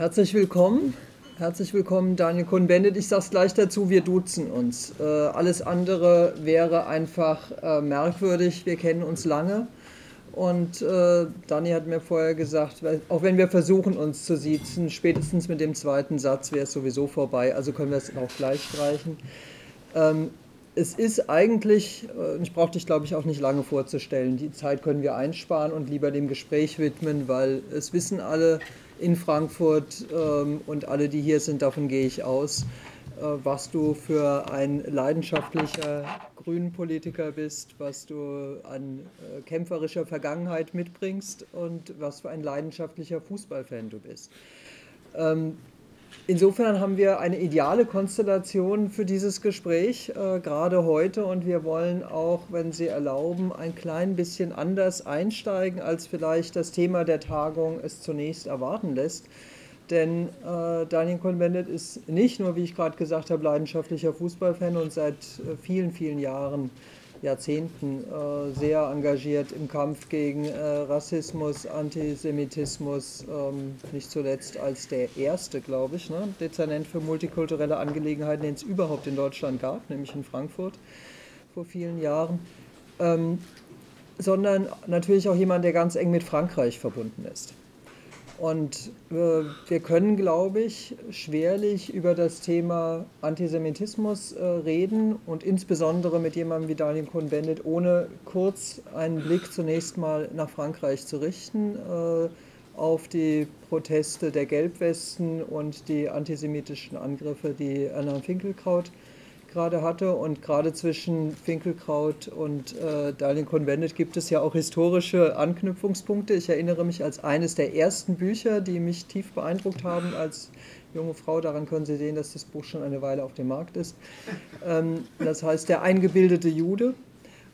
Herzlich willkommen. Herzlich willkommen, Daniel Cohn-Bendit. Ich sage es gleich dazu, wir duzen uns. Äh, alles andere wäre einfach äh, merkwürdig. Wir kennen uns lange. Und äh, Dani hat mir vorher gesagt, auch wenn wir versuchen, uns zu siezen, spätestens mit dem zweiten Satz wäre es sowieso vorbei. Also können wir es auch gleich streichen. Ähm, es ist eigentlich, äh, ich brauche dich glaube ich auch nicht lange vorzustellen, die Zeit können wir einsparen und lieber dem Gespräch widmen, weil es wissen alle in Frankfurt ähm, und alle, die hier sind, davon gehe ich aus, äh, was du für ein leidenschaftlicher Grünen-Politiker bist, was du an äh, kämpferischer Vergangenheit mitbringst und was für ein leidenschaftlicher Fußballfan du bist. Ähm, Insofern haben wir eine ideale Konstellation für dieses Gespräch, äh, gerade heute. Und wir wollen auch, wenn Sie erlauben, ein klein bisschen anders einsteigen, als vielleicht das Thema der Tagung es zunächst erwarten lässt. Denn äh, Daniel Cohn-Bendit ist nicht nur, wie ich gerade gesagt habe, leidenschaftlicher Fußballfan und seit äh, vielen, vielen Jahren Jahrzehnten äh, sehr engagiert im Kampf gegen äh, Rassismus, Antisemitismus, ähm, nicht zuletzt als der erste, glaube ich, ne, Dezernent für multikulturelle Angelegenheiten, den es überhaupt in Deutschland gab, nämlich in Frankfurt vor vielen Jahren. Ähm, sondern natürlich auch jemand, der ganz eng mit Frankreich verbunden ist. Und äh, wir können, glaube ich, schwerlich über das Thema Antisemitismus äh, reden und insbesondere mit jemandem wie Daniel Cohn-Bendit, ohne kurz einen Blick zunächst mal nach Frankreich zu richten, äh, auf die Proteste der Gelbwesten und die antisemitischen Angriffe, die Alain Finkelkraut gerade hatte. Und gerade zwischen Finkelkraut und äh, Darling Convented gibt es ja auch historische Anknüpfungspunkte. Ich erinnere mich als eines der ersten Bücher, die mich tief beeindruckt haben als junge Frau. Daran können Sie sehen, dass das Buch schon eine Weile auf dem Markt ist. Ähm, das heißt Der eingebildete Jude.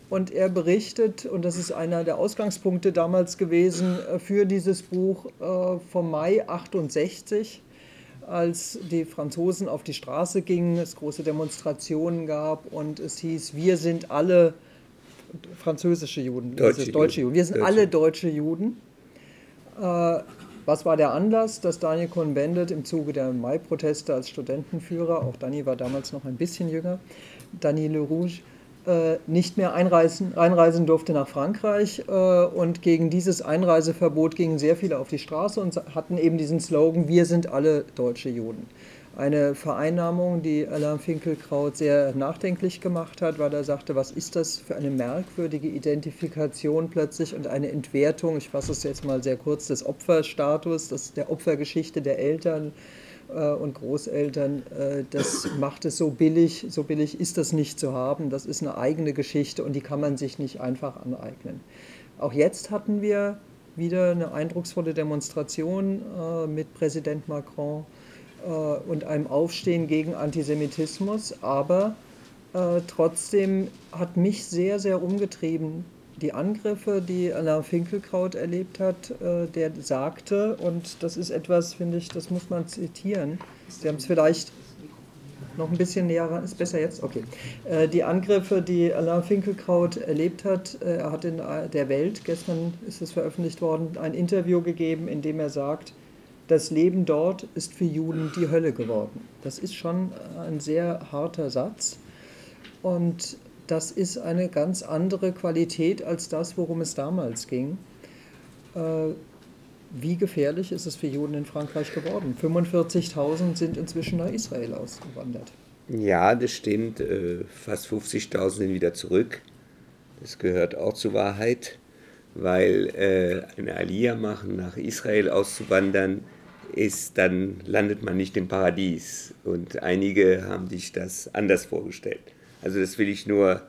Und er berichtet, und das ist einer der Ausgangspunkte damals gewesen äh, für dieses Buch äh, vom Mai 68 als die Franzosen auf die Straße gingen, es große Demonstrationen gab und es hieß, wir sind alle französische Juden, deutsche, also deutsche Juden. wir sind deutsche. alle deutsche Juden. Äh, was war der Anlass, dass Daniel Cohn-Bendit im Zuge der Mai-Proteste als Studentenführer, auch Dani war damals noch ein bisschen jünger, Dani Le Rouge, äh, nicht mehr einreisen, einreisen durfte nach Frankreich. Äh, und gegen dieses Einreiseverbot gingen sehr viele auf die Straße und hatten eben diesen Slogan, wir sind alle deutsche Juden. Eine Vereinnahmung, die Alain Finkelkraut sehr nachdenklich gemacht hat, weil er sagte, was ist das für eine merkwürdige Identifikation plötzlich und eine Entwertung, ich fasse es jetzt mal sehr kurz, des Opferstatus, das der Opfergeschichte der Eltern, und Großeltern, äh, das macht es so billig. So billig ist das nicht zu haben. Das ist eine eigene Geschichte und die kann man sich nicht einfach aneignen. Auch jetzt hatten wir wieder eine eindrucksvolle Demonstration äh, mit Präsident Macron und einem Aufstehen gegen Antisemitismus. Aber trotzdem hat mich sehr, sehr umgetrieben die Angriffe, die Alain Finkelkraut erlebt hat, äh, der sagte, und das ist etwas, finde ich, das muss man zitieren. Sie haben es vielleicht noch ein bisschen näher ist besser jetzt? Okay. Äh, die Angriffe, die Alain Finkelkraut erlebt hat, äh, er hat in der Welt, gestern ist es veröffentlicht worden, ein Interview gegeben, in dem er sagt, das Leben dort ist für Juden die Hölle geworden. Das ist schon ein sehr harter Satz. Und das ist eine ganz andere Qualität als das, worum es damals ging. Äh, wie gefährlich ist es für Juden in Frankreich geworden? 45.000 sind inzwischen nach Israel ausgewandert. Ja, das stimmt. Äh, fast 50.000 sind wieder zurück. Das gehört auch zur Wahrheit, weil äh, eine Aliyah machen, nach Israel auszuwandern, ist, dann landet man nicht im Paradies. Und einige haben sich das anders vorgestellt. Also das will ich nur,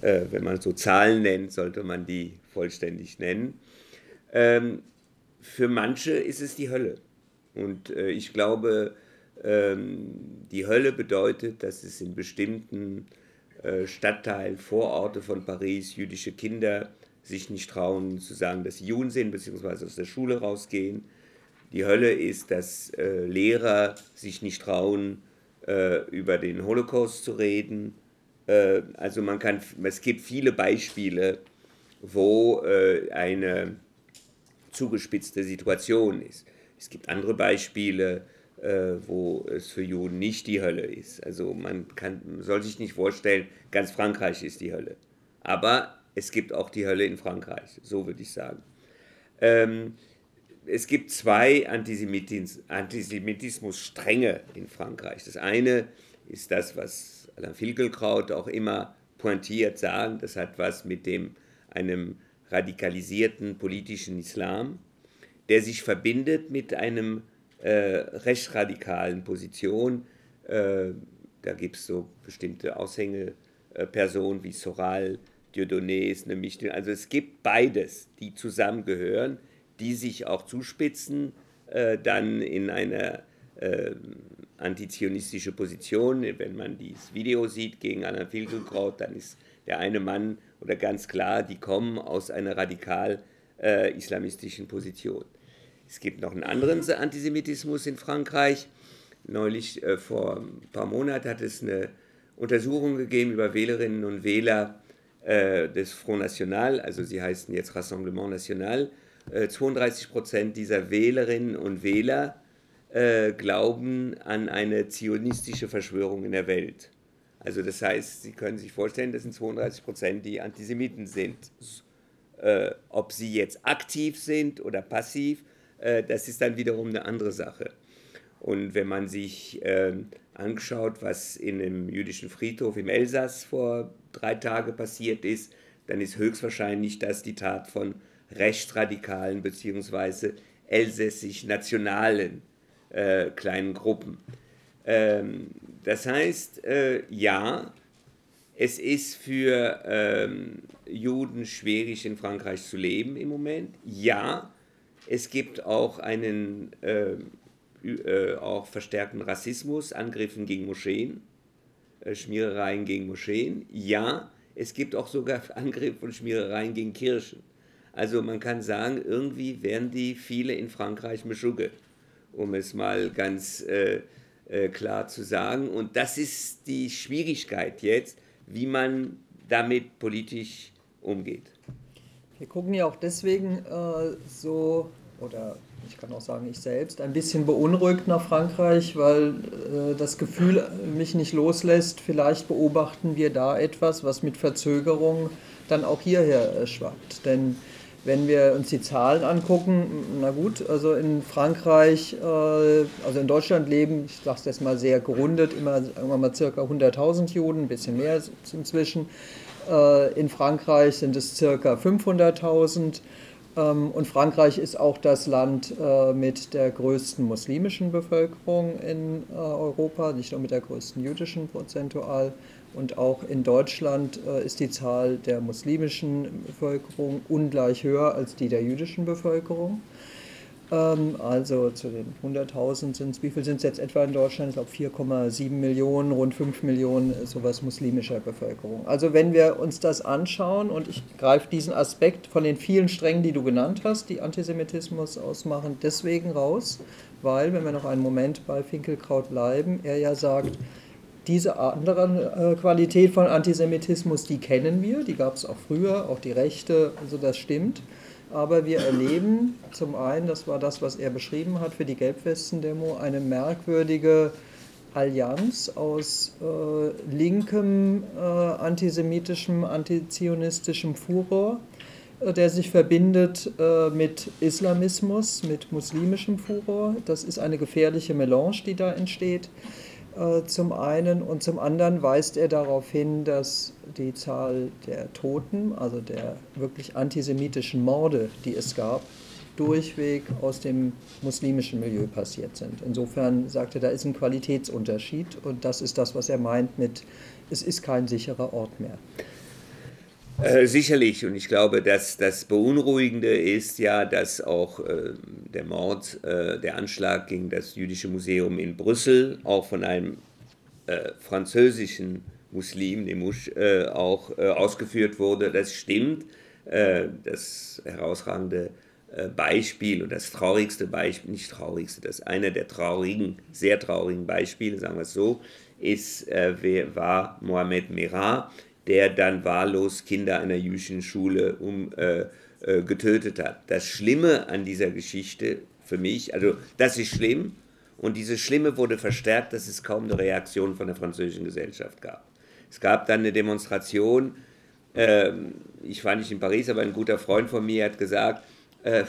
äh, wenn man so Zahlen nennt, sollte man die vollständig nennen. Ähm, für manche ist es die Hölle. Und äh, ich glaube, ähm, die Hölle bedeutet, dass es in bestimmten äh, Stadtteilen, Vororte von Paris, jüdische Kinder sich nicht trauen zu sagen, dass sie Juden sind, beziehungsweise aus der Schule rausgehen. Die Hölle ist, dass äh, Lehrer sich nicht trauen, äh, über den Holocaust zu reden, äh, also man kann, es gibt viele Beispiele, wo äh, eine zugespitzte Situation ist. Es gibt andere Beispiele, äh, wo es für Juden nicht die Hölle ist. Also man kann, soll sich nicht vorstellen, ganz Frankreich ist die Hölle. Aber es gibt auch die Hölle in Frankreich, so würde ich sagen. Ähm, es gibt zwei Antisemitis Antisemitismus-Stränge in Frankreich. Das eine ist das, was Alain Finkielkraut auch immer pointiert sagt. Das hat was mit dem, einem radikalisierten politischen Islam, der sich verbindet mit einem äh, rechtsradikalen Position. Äh, da gibt es so bestimmte Aushängepersonen wie Soral, Dieudonné nämlich, also es gibt beides, die zusammengehören, die sich auch zuspitzen, äh, dann in eine äh, antizionistische Position. Wenn man dieses Video sieht gegen Anna Filgelkraut, dann ist der eine Mann oder ganz klar, die kommen aus einer radikal äh, islamistischen Position. Es gibt noch einen anderen Antisemitismus in Frankreich. Neulich, äh, vor ein paar Monaten, hat es eine Untersuchung gegeben über Wählerinnen und Wähler äh, des Front National, also sie heißen jetzt Rassemblement National. 32 äh, Prozent dieser Wählerinnen und Wähler äh, glauben an eine zionistische Verschwörung in der Welt. Also das heißt, Sie können sich vorstellen, das sind 32 Prozent, die Antisemiten sind. Äh, ob sie jetzt aktiv sind oder passiv, äh, das ist dann wiederum eine andere Sache. Und wenn man sich äh, anschaut, was in einem jüdischen Friedhof im Elsass vor drei Tagen passiert ist, dann ist höchstwahrscheinlich das die Tat von rechtsradikalen bzw. elsässisch-nationalen äh, kleinen Gruppen. Ähm, das heißt, äh, ja, es ist für ähm, Juden schwierig in Frankreich zu leben im Moment. Ja, es gibt auch einen äh, äh, auch verstärkten Rassismus, Angriffen gegen Moscheen, äh, Schmierereien gegen Moscheen. Ja, es gibt auch sogar Angriffe und Schmierereien gegen Kirchen. Also man kann sagen, irgendwie werden die viele in Frankreich Meschugge, um es mal ganz äh, äh, klar zu sagen. Und das ist die Schwierigkeit jetzt, wie man damit politisch umgeht. Wir gucken ja auch deswegen äh, so, oder ich kann auch sagen, ich selbst, ein bisschen beunruhigt nach Frankreich, weil äh, das Gefühl mich nicht loslässt, vielleicht beobachten wir da etwas, was mit Verzögerung dann auch hierher äh, schwappt. Denn wenn wir uns die Zahlen angucken, na gut, also in Frankreich, äh, also in Deutschland leben, ich sage es jetzt mal sehr gerundet, immer irgendwann mal circa 100.000 Juden, ein bisschen mehr inzwischen. Äh, in Frankreich sind es circa 500.000. Ähm, und Frankreich ist auch das Land äh, mit der größten muslimischen Bevölkerung in Europa, nicht nur mit der größten jüdischen prozentual. Und auch in Deutschland äh, ist die Zahl der muslimischen Bevölkerung ungleich höher als die der jüdischen Bevölkerung. Ähm, also zu den 100.000 sind es, wie viel sind es jetzt etwa in Deutschland? Ich glaube 4,7 Millionen, rund 5 Millionen sowas muslimischer Bevölkerung. Also wenn wir uns das anschauen und ich greife diesen Aspekt von den vielen Strängen, die du genannt hast, die Antisemitismus ausmachen, deswegen raus, weil, wenn wir noch einen Moment bei Finkelkraut bleiben, er ja sagt, diese andere äh, Qualität von Antisemitismus, die kennen wir, die gab es auch früher, auch die Rechte, also das stimmt. Aber wir erleben zum einen, das war das, was er beschrieben hat für die Gelbwesten-Demo, eine merkwürdige Allianz aus äh, linkem, äh, antisemitischem, antizionistischem Furor, äh, der sich verbindet äh, mit Islamismus, mit muslimischem Furor. Das ist eine gefährliche Melange, die da entsteht. Äh, zum einen und zum anderen weist er darauf hin, dass die Zahl der Toten, also der wirklich antisemitischen Morde, die es gab, durchweg aus dem muslimischen Milieu passiert sind. Insofern sagt er, da ist ein Qualitätsunterschied und das ist das, was er meint mit, es ist kein sicherer Ort mehr. Äh, sicherlich, und ich glaube, dass das Beunruhigende ist ja, dass auch äh, der Mord, äh, der Anschlag gegen das Jüdische Museum in Brüssel auch von einem äh, französischen Muslim, Nemouche, äh, auch ausgeführt wurde. Das stimmt. das herausragende Beispiel und das traurigste Beispiel, nicht traurigste, das eine der traurigen, sehr traurigen Beispiele, sagen wir es so, ist, war Mohamed Merah, der dann wahllos Kinder einer jüdischen Schule um, äh, äh, getötet hat. Das Schlimme an dieser Geschichte für mich. Also das ist schlimm. Und dieses Schlimme wurde verstärkt, dass es kaum eine Reaktion von der französischen Gesellschaft gab. Es gab dann eine Demonstration, äh, ich war nicht in Paris, aber ein guter Freund von mir hat gesagt, äh,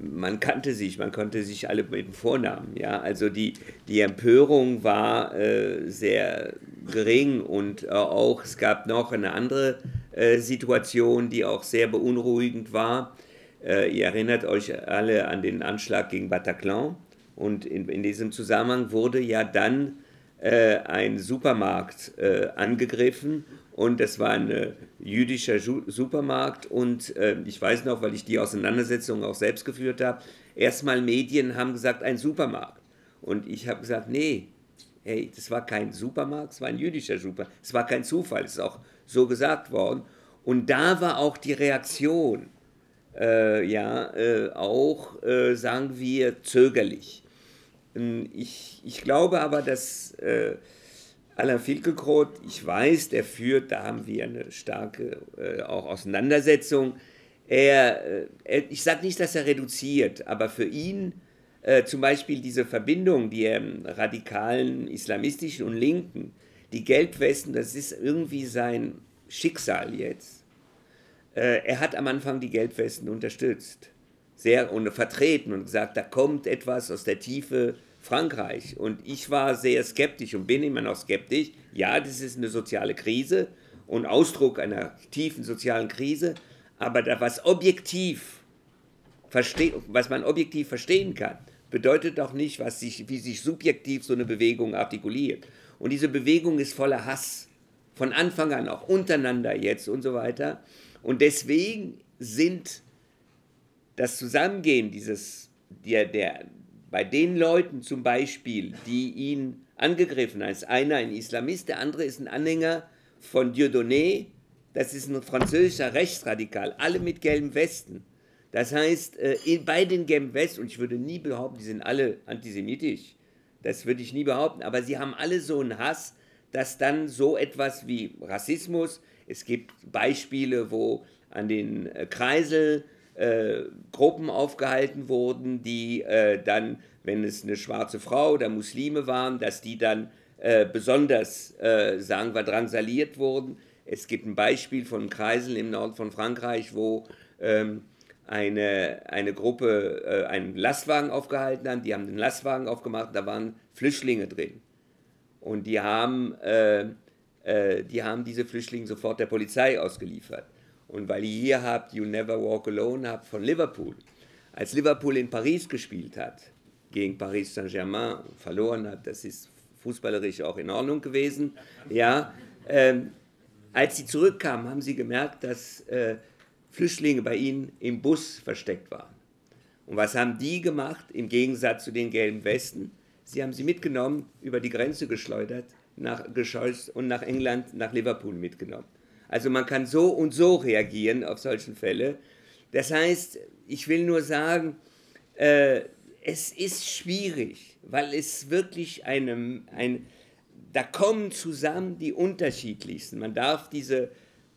man kannte sich, man konnte sich alle mit dem Vornamen. Ja? Also die, die Empörung war äh, sehr gering und äh, auch es gab noch eine andere äh, Situation, die auch sehr beunruhigend war. Äh, ihr erinnert euch alle an den Anschlag gegen Bataclan und in, in diesem Zusammenhang wurde ja dann äh, ein Supermarkt äh, angegriffen und das war ein jüdischer Supermarkt und äh, ich weiß noch, weil ich die Auseinandersetzung auch selbst geführt habe, erstmal Medien haben gesagt, ein Supermarkt. Und ich habe gesagt, nee, hey, das war kein Supermarkt, es war ein jüdischer Supermarkt. Es war kein Zufall, es ist auch so gesagt worden. Und da war auch die Reaktion, äh, ja, äh, auch, äh, sagen wir, zögerlich. Ähm, ich, ich glaube aber, dass äh, Alain Finkielkraut, ich weiß, der führt, da haben wir eine starke äh, auch Auseinandersetzung. Er, äh, er ich sage nicht, dass er reduziert, aber für ihn äh, zum Beispiel diese Verbindung, die ähm, radikalen islamistischen und Linken, die Gelbwesten, das ist irgendwie sein Schicksal jetzt. Äh, er hat am Anfang die Gelbwesten unterstützt, sehr und vertreten und gesagt, da kommt etwas aus der Tiefe Frankreich. Und ich war sehr skeptisch und bin immer noch skeptisch. Ja, das ist eine soziale Krise und Ausdruck einer tiefen sozialen Krise, aber da, was objektiv was man objektiv verstehen kann, bedeutet doch nicht, was sich, wie sich subjektiv so eine Bewegung artikuliert. Und diese Bewegung ist voller Hass, von Anfang an auch untereinander jetzt und so weiter. Und deswegen sind das Zusammengehen dieses, der, der, bei den Leuten zum Beispiel, die ihn angegriffen haben, ist einer ein Islamist, der andere ist ein Anhänger von Dieudonné, das ist ein französischer Rechtsradikal, alle mit gelben Westen. Das heißt, äh, bei den gelben Westen, und ich würde nie behaupten, die sind alle antisemitisch, das würde ich nie behaupten, aber sie haben alle so einen Hass, dass dann so etwas wie Rassismus, es gibt Beispiele, wo an den äh, Kreisel äh, Gruppen aufgehalten wurden, die äh, dann, wenn es eine schwarze Frau oder Muslime waren, dass die dann äh, besonders, äh, sagen wir, drangsaliert wurden. Es gibt ein Beispiel von Kreisel im Norden von Frankreich, wo ähm, eine, eine Gruppe äh, einen Lastwagen aufgehalten hat. Die haben den Lastwagen aufgemacht, da waren Flüchtlinge drin. Und die haben, äh, die haben diese Flüchtlinge sofort der Polizei ausgeliefert. Und weil ihr hier habt You Never Walk Alone habt von Liverpool, als Liverpool in Paris gespielt hat, gegen Paris Saint-Germain verloren hat, das ist fußballerisch auch in Ordnung gewesen, ja, ähm, als sie zurückkamen, haben sie gemerkt, dass äh, Flüchtlinge bei ihnen im Bus versteckt waren. Und was haben die gemacht im Gegensatz zu den gelben Westen? Sie haben sie mitgenommen, über die Grenze geschleudert, nach Gescheuß und nach England, nach Liverpool mitgenommen. Also man kann so und so reagieren auf solche Fälle. Das heißt, ich will nur sagen, äh, es ist schwierig, weil es wirklich einem, ein, da kommen zusammen die unterschiedlichsten. Man darf diese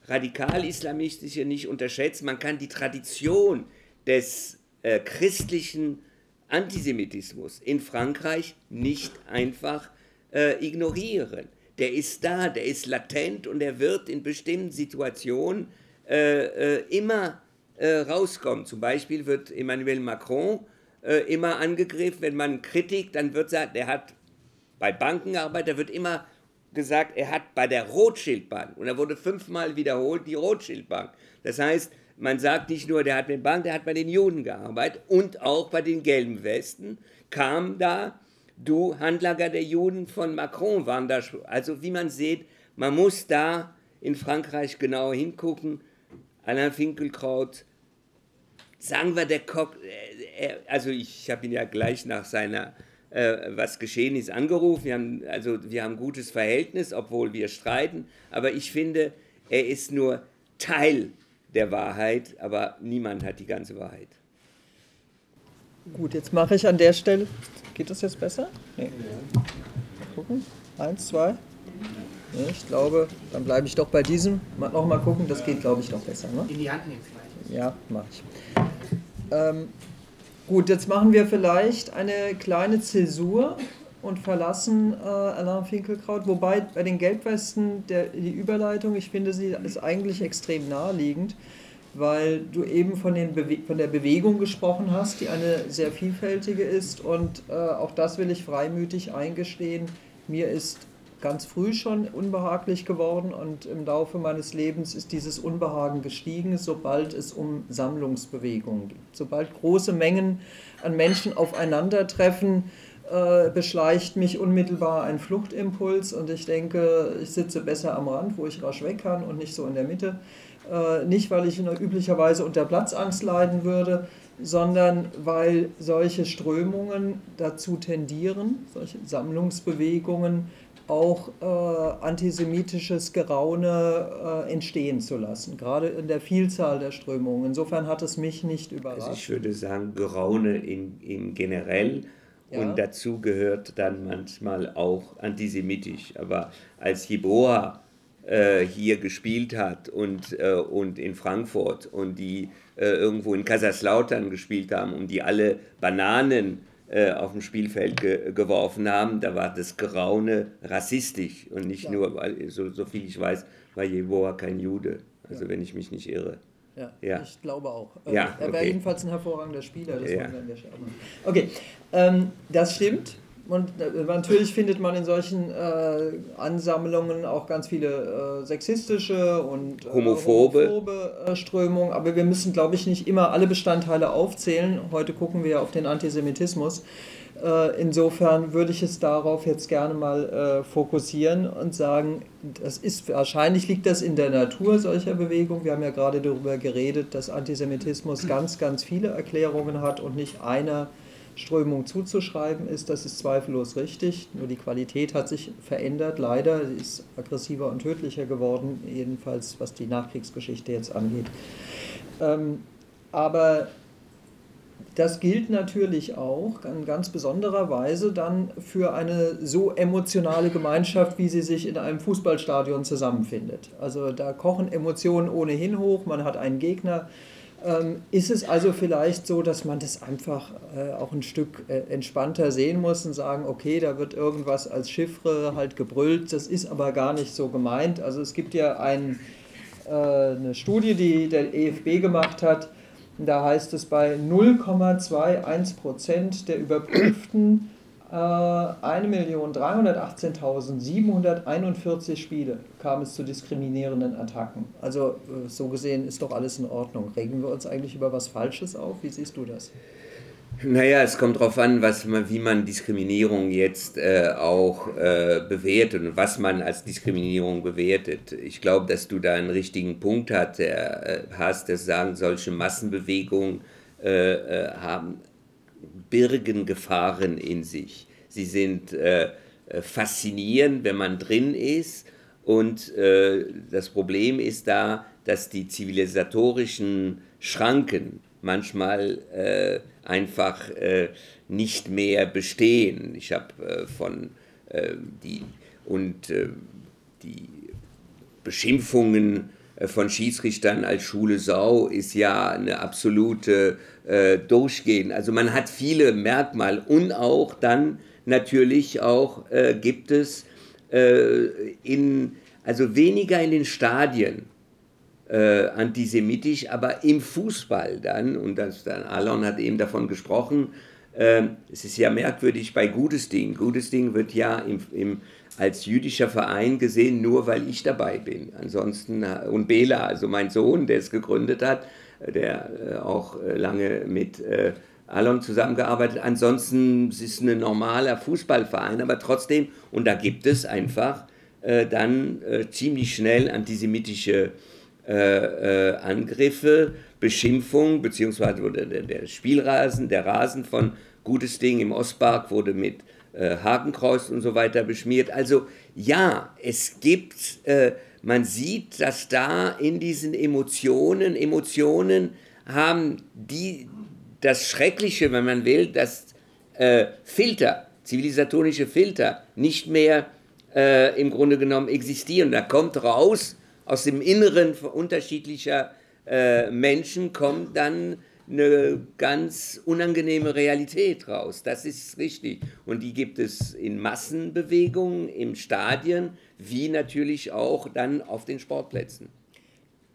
radikal-islamistische nicht unterschätzen. Man kann die Tradition des äh, christlichen Antisemitismus in Frankreich nicht einfach äh, ignorieren der ist da, der ist latent und er wird in bestimmten Situationen äh, äh, immer äh, rauskommen. Zum Beispiel wird Emmanuel Macron äh, immer angegriffen, wenn man Kritik, dann wird gesagt, er hat bei Bankenarbeit, da wird immer gesagt, er hat bei der Rothschild-Bank, und er wurde fünfmal wiederholt, die Rothschild-Bank. Das heißt, man sagt nicht nur, der hat mit Bank, der hat bei den Juden gearbeitet und auch bei den gelben Westen, kam da du Handlager der Juden von Macron waren da. Also wie man sieht, man muss da in Frankreich genau hingucken. Alain Finkelkraut, sagen wir der Kock, äh, also ich habe ihn ja gleich nach seiner, äh, was geschehen ist, angerufen. Wir haben, also wir haben gutes Verhältnis, obwohl wir streiten. Aber ich finde, er ist nur Teil der Wahrheit, aber niemand hat die ganze Wahrheit. Gut, jetzt mache ich an der Stelle. Geht das jetzt besser? Nee. Mal gucken. Eins, zwei. Nee, ich glaube, dann bleibe ich doch bei diesem. Noch mal gucken, das geht, glaube ich, noch besser. Ne? In die Hand nehmen vielleicht. Ja, mache ich. Ähm, Gut, jetzt machen wir vielleicht eine kleine Zäsur und verlassen äh, Alain Finkelkraut. Wobei bei den Gelbwesten der, die Überleitung, ich finde, sie ist eigentlich extrem naheliegend, weil du eben von, den von der Bewegung gesprochen hast, die eine sehr vielfältige ist. Und äh, auch das will ich freimütig eingestehen. Mir ist ganz früh schon unbehaglich geworden und im Laufe meines Lebens ist dieses Unbehagen gestiegen, sobald es um Sammlungsbewegungen geht. Sobald große Mengen an Menschen aufeinandertreffen, äh, beschleicht mich unmittelbar ein Fluchtimpuls und ich denke, ich sitze besser am Rand, wo ich rasch weg kann und nicht so in der Mitte. Äh, nicht, weil ich üblicherweise unter Platzangst leiden würde, sondern weil solche Strömungen dazu tendieren, solche Sammlungsbewegungen, auch äh, antisemitisches Geraune äh, entstehen zu lassen, gerade in der Vielzahl der Strömungen. Insofern hat es mich nicht überrascht. Also ich würde sagen, Geraune in, in generell ja. und dazu gehört dann manchmal auch antisemitisch. Aber als Jeboa äh, hier gespielt hat und, äh, und in Frankfurt und die äh, irgendwo in Kaiserslautern gespielt haben und die alle Bananen äh, auf dem Spielfeld ge geworfen haben, da war das Geraune rassistisch und nicht ja. nur, weil, so, so viel ich weiß, war Jeboa kein Jude, also ja. wenn ich mich nicht irre. Ja, ja, ich glaube auch. Ja, er wäre jedenfalls ein hervorragender Spieler. Das ja. Okay, ähm, das stimmt. Und äh, natürlich findet man in solchen äh, Ansammlungen auch ganz viele äh, sexistische und äh, homophobe, homophobe äh, Strömungen. Aber wir müssen, glaube ich, nicht immer alle Bestandteile aufzählen. Heute gucken wir ja auf den Antisemitismus. Äh, insofern würde ich es darauf jetzt gerne mal fokussieren und sagen, das ist wahrscheinlich liegt das in der Natur solcher Bewegungen. Wir haben ja gerade darüber geredet, dass Antisemitismus ganz, ganz viele Erklärungen hat und nicht einer Strömung zuzuschreiben ist, das ist zweifellos richtig. Nur die Qualität hat sich verändert, leider. Sie ist aggressiver und tödlicher geworden, jedenfalls was die Nachkriegsgeschichte jetzt angeht. Ähm, aber das gilt natürlich auch in ganz besonderer Weise dann für eine so emotionale Gemeinschaft, wie sie sich in einem Fußballstadion zusammenfindet. Also da kochen Emotionen ohnehin hoch, man hat einen Gegner, ist es also vielleicht so, dass man das einfach äh, auch ein Stück äh, entspannter sehen muss und sagen, okay, da wird irgendwas als Chiffre halt gebrüllt, das ist aber gar nicht so gemeint. Also es gibt ja ein, äh, eine Studie, die der EFB gemacht hat, da heißt es bei 0,21 Prozent der Überprüften 1.318.741 Spiele kam es zu diskriminierenden Attacken. Also äh, so gesehen ist doch alles in Ordnung. Regen wir uns eigentlich über was Falsches auf? Wie siehst du das? Naja, es kommt darauf an, was man, wie man Diskriminierung jetzt äh, auch äh, bewertet und was man als Diskriminierung bewertet. Ich glaube, dass du da einen richtigen Punkt hat, äh, hast, dass sagen, solche Massenbewegungen äh, äh, haben birgen Gefahren in sich. Sie sind äh, äh, faszinierend, wenn man drin ist. Und äh, das Problem ist da, dass die zivilisatorischen Schranken manchmal äh, einfach äh, nicht mehr bestehen. Ich habe äh, von die und die Beschimpfungen von Schiedsrichtern als Schule Sau ist ja eine absolute äh, durchgehen. Also man hat viele Merkmale und auch dann natürlich auch äh, gibt es äh, in, also weniger in den Stadien äh, antisemitisch, aber im Fußball dann, und das dann Alon hat eben davon gesprochen, ähm, es ist ja merkwürdig bei Gutes Ding. Gutes Ding wird ja im, im, als jüdischer Verein gesehen, nur weil ich dabei bin. Ansonsten, äh, und Bela, also mein Sohn, der es gegründet hat, der äh, auch äh, lange mit äh, Alon zusammengearbeitet. Ansonsten ist es ein normaler Fußballverein, aber trotzdem, und da gibt es einfach dann ziemlich schnell antisemitische Angriffe, Beschimpfung, beziehungsweise wurde der, der, Spielrasen, der Rasen von Gutes Ding im Ostpark wurde mit Hakenkreuz und so weiter beschmiert. Also ja, es gibt man sieht, dass da in diesen Emotionen, Emotionen haben die, das Schreckliche, wenn man will, das äh, Filter, zivilisatorische Filter nicht mehr äh, im Grunde genommen existieren. Da kommt raus, aus dem Inneren unterschiedlicher äh, Menschen kommt dann eine ganz unangenehme Realität raus. Das ist richtig. Und die gibt es in Massenbewegungen, im Stadien, wie natürlich auch dann auf den Sportplätzen.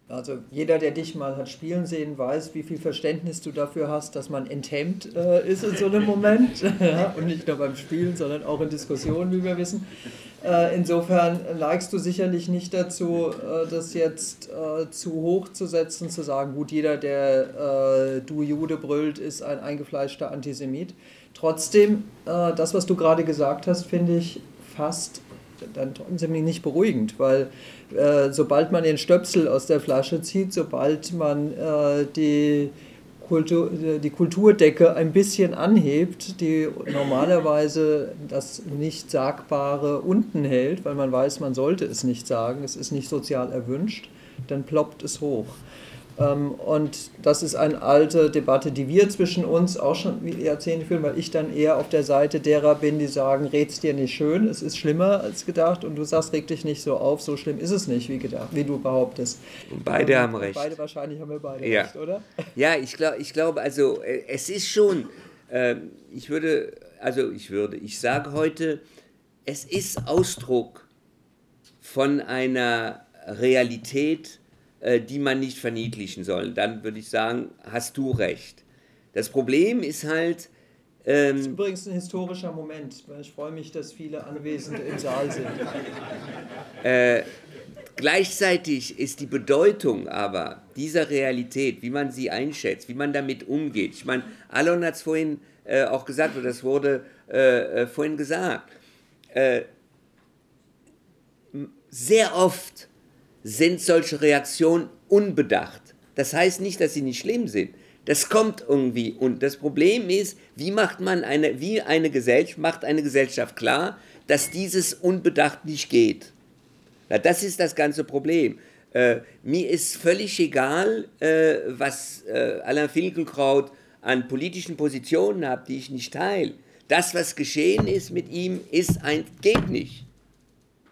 Also jeder, der dich mal hat spielen sehen, weiß, wie viel Verständnis du dafür hast, dass man enthemmt äh, ist in so einem Moment. und nicht nur beim Spielen, sondern auch in Diskussionen, wie wir wissen. Äh, insofern neigst du sicherlich nicht dazu, äh, das jetzt äh, zu hoch zu setzen, zu sagen, gut, jeder, der äh, du Jude brüllt, ist ein eingefleischter Antisemit. Trotzdem, äh, das, was du gerade gesagt hast, finde ich fast dann trotzdem nicht beruhigend, weil äh, sobald man den Stöpsel aus der Flasche zieht, sobald man äh, die, Kultur, die Kulturdecke ein bisschen anhebt, die normalerweise das nicht Sagbare unten hält, weil man weiß, man sollte es nicht sagen, es ist nicht sozial erwünscht, dann ploppt es hoch. Ähm, und das ist eine alte Debatte, die wir zwischen uns auch schon Jahrzehnte führen, weil ich dann eher auf der Seite derer bin, die sagen, red's dir nicht schön, es ist schlimmer als gedacht und du sagst, reg dich nicht so auf, so schlimm ist es nicht, wie gedacht, wie du behauptest. Und beide ähm, haben recht. Beide wahrscheinlich haben wir beide ja. recht, oder? Ja, ich glaube, ich glaub, also äh, es ist schon, äh, ich würde, also ich würde, ich sage heute, es ist Ausdruck von einer Realität, die man nicht verniedlichen soll. Dann würde ich sagen, hast du recht. Das Problem ist halt. Ähm, das ist übrigens ein historischer Moment, weil ich freue mich, dass viele Anwesende im Saal sind. Äh, gleichzeitig ist die Bedeutung aber dieser Realität, wie man sie einschätzt, wie man damit umgeht. Ich meine, Alon hat es vorhin äh, auch gesagt, oder das wurde äh, äh vorhin gesagt. Äh, sehr oft sind solche Reaktionen unbedacht. Das heißt nicht, dass sie nicht schlimm sind. Das kommt irgendwie. Und das Problem ist, wie macht man eine, wie eine Gesellschaft, macht eine Gesellschaft klar, dass dieses unbedacht nicht geht. Na, das ist das ganze Problem. Äh, mir ist völlig egal, äh, was äh, Alain Finkelkraut an politischen Positionen hat, die ich nicht teile. Das, was geschehen ist mit ihm, ist ein, geht nicht.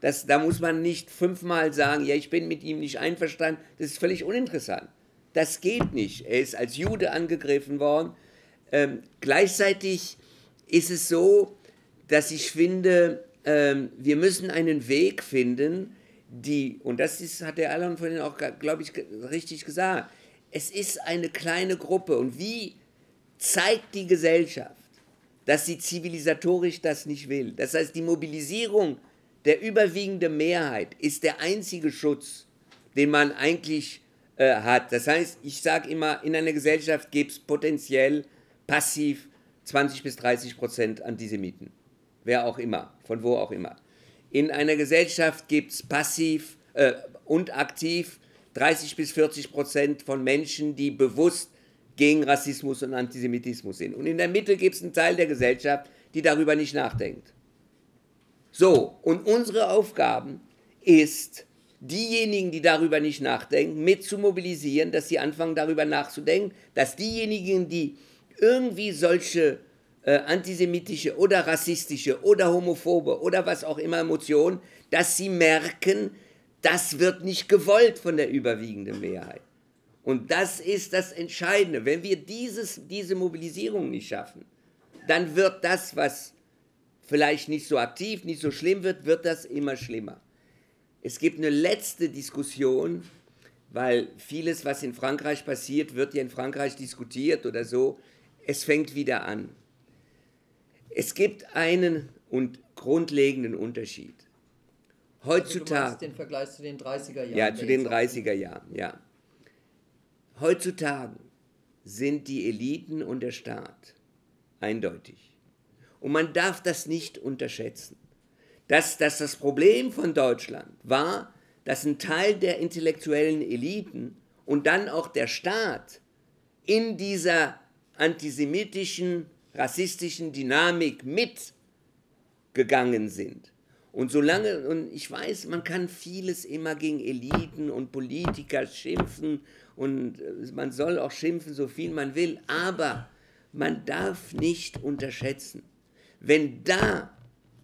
Das, da muss man nicht fünfmal sagen, ja, ich bin mit ihm nicht einverstanden. Das ist völlig uninteressant. Das geht nicht. Er ist als Jude angegriffen worden. Ähm, gleichzeitig ist es so, dass ich finde, ähm, wir müssen einen Weg finden, die, und das ist, hat der Alan vorhin auch, glaube ich, richtig gesagt, es ist eine kleine Gruppe. Und wie zeigt die Gesellschaft, dass sie zivilisatorisch das nicht will? Das heißt, die Mobilisierung der überwiegende Mehrheit ist der einzige Schutz, den man eigentlich äh, hat. Das heißt, ich sage immer, in einer Gesellschaft gibt es potenziell passiv 20 bis 30 Prozent Antisemiten. Wer auch immer, von wo auch immer. In einer Gesellschaft gibt es passiv äh, und aktiv 30 bis 40 Prozent von Menschen, die bewusst gegen Rassismus und Antisemitismus sind. Und in der Mitte gibt es einen Teil der Gesellschaft, die darüber nicht nachdenkt. So, und unsere Aufgaben ist, diejenigen, die darüber nicht nachdenken, mit zu mobilisieren, dass sie anfangen darüber nachzudenken, dass diejenigen, die irgendwie solche äh, antisemitische oder rassistische oder homophobe oder was auch immer Emotionen, dass sie merken, das wird nicht gewollt von der überwiegenden Mehrheit. Und das ist das Entscheidende. Wenn wir dieses, diese Mobilisierung nicht schaffen, dann wird das, was vielleicht nicht so aktiv, nicht so schlimm wird, wird das immer schlimmer. Es gibt eine letzte Diskussion, weil vieles, was in Frankreich passiert, wird ja in Frankreich diskutiert oder so. Es fängt wieder an. Es gibt einen und grundlegenden Unterschied. Heutzutage. Also den Vergleich zu den 30er Jahren. Ja, zu den 30er Jahren, ja. Heutzutage sind die Eliten und der Staat eindeutig und man darf das nicht unterschätzen. Dass, dass das Problem von Deutschland war, dass ein Teil der intellektuellen Eliten und dann auch der Staat in dieser antisemitischen, rassistischen Dynamik mitgegangen sind. Und solange, und ich weiß, man kann vieles immer gegen Eliten und Politiker schimpfen und äh, man soll auch schimpfen, so viel man will, aber man darf nicht unterschätzen, wenn da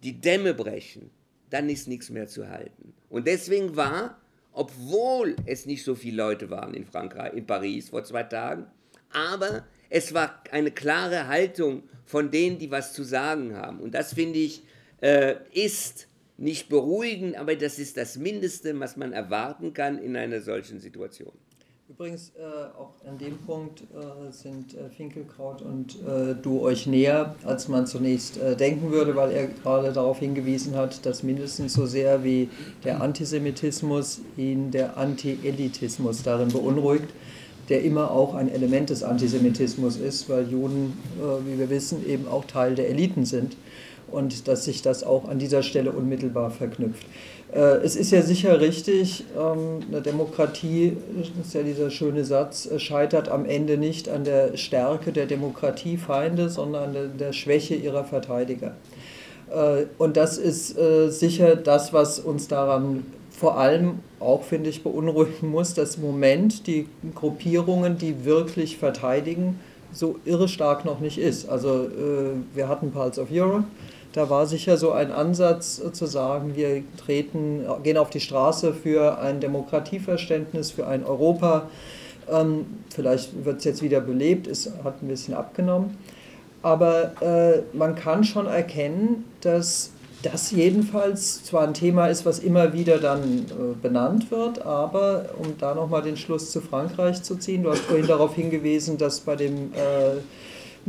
die Dämme brechen, dann ist nichts mehr zu halten. Und deswegen war, obwohl es nicht so viele Leute waren in Frankreich, in Paris vor zwei Tagen, aber es war eine klare Haltung von denen, die was zu sagen haben. Und das finde ich äh, ist nicht beruhigend, aber das ist das Mindeste, was man erwarten kann in einer solchen Situation. Übrigens, äh, auch an dem Punkt äh, sind äh, Finkelkraut und äh, du euch näher, als man zunächst äh, denken würde, weil er gerade darauf hingewiesen hat, dass mindestens so sehr wie der Antisemitismus ihn der Anti-Elitismus darin beunruhigt, der immer auch ein Element des Antisemitismus ist, weil Juden, äh, wie wir wissen, eben auch Teil der Eliten sind und dass sich das auch an dieser Stelle unmittelbar verknüpft. Äh, es ist ja sicher richtig, ähm, eine Demokratie, das ist ja dieser schöne Satz, äh, scheitert am Ende nicht an der Stärke der Demokratiefeinde, sondern an der Schwäche ihrer Verteidiger. Äh, und das ist sicher das, was uns daran vor allem auch, finde ich, beunruhigen muss, dass im Moment die Gruppierungen, die wirklich verteidigen, so irre stark noch nicht ist. Also wir hatten Pulse of Europe, da war sicher so ein Ansatz äh, zu sagen, wir treten, gehen auf die Straße für ein Demokratieverständnis, für ein Europa. Ähm, vielleicht wird es jetzt wieder belebt, es hat ein bisschen abgenommen. Aber äh, man kann schon erkennen, dass das jedenfalls zwar ein Thema ist, was immer wieder dann äh, benannt wird, aber um da nochmal den Schluss zu Frankreich zu ziehen, du hast vorhin darauf hingewiesen, dass bei dem äh,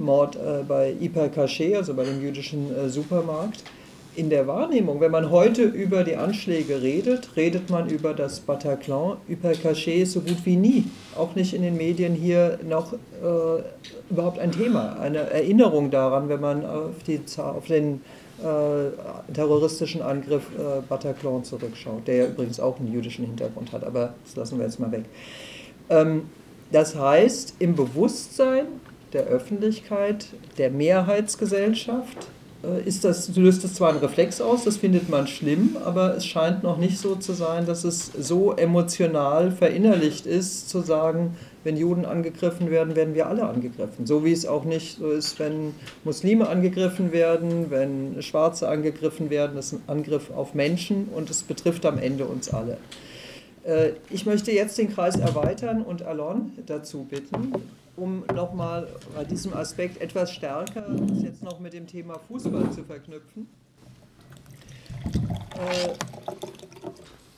Mord äh, bei Hypercaché, also bei dem jüdischen äh, Supermarkt. In der Wahrnehmung, wenn man heute über die Anschläge redet, redet man über das Bataclan. Hypercaché so gut wie nie, auch nicht in den Medien hier noch äh, überhaupt ein Thema, eine Erinnerung daran, wenn man auf, die, auf den äh, terroristischen Angriff äh, Bataclan zurückschaut, der ja übrigens auch einen jüdischen Hintergrund hat, aber das lassen wir jetzt mal weg. Ähm, das heißt, im Bewusstsein der Öffentlichkeit, der Mehrheitsgesellschaft, äh, ist das, löst das zwar einen Reflex aus, das findet man schlimm, aber es scheint noch nicht so zu sein, dass es so emotional verinnerlicht ist, zu sagen, wenn Juden angegriffen werden, werden wir alle angegriffen. So wie es auch nicht so ist, wenn Muslime angegriffen werden, wenn Schwarze angegriffen werden. Das ist ein Angriff auf Menschen und es betrifft am Ende uns alle. Äh, ich möchte jetzt den Kreis erweitern und Alon dazu bitten, um nochmal bei diesem Aspekt etwas stärker das jetzt noch mit dem Thema Fußball zu verknüpfen. Äh,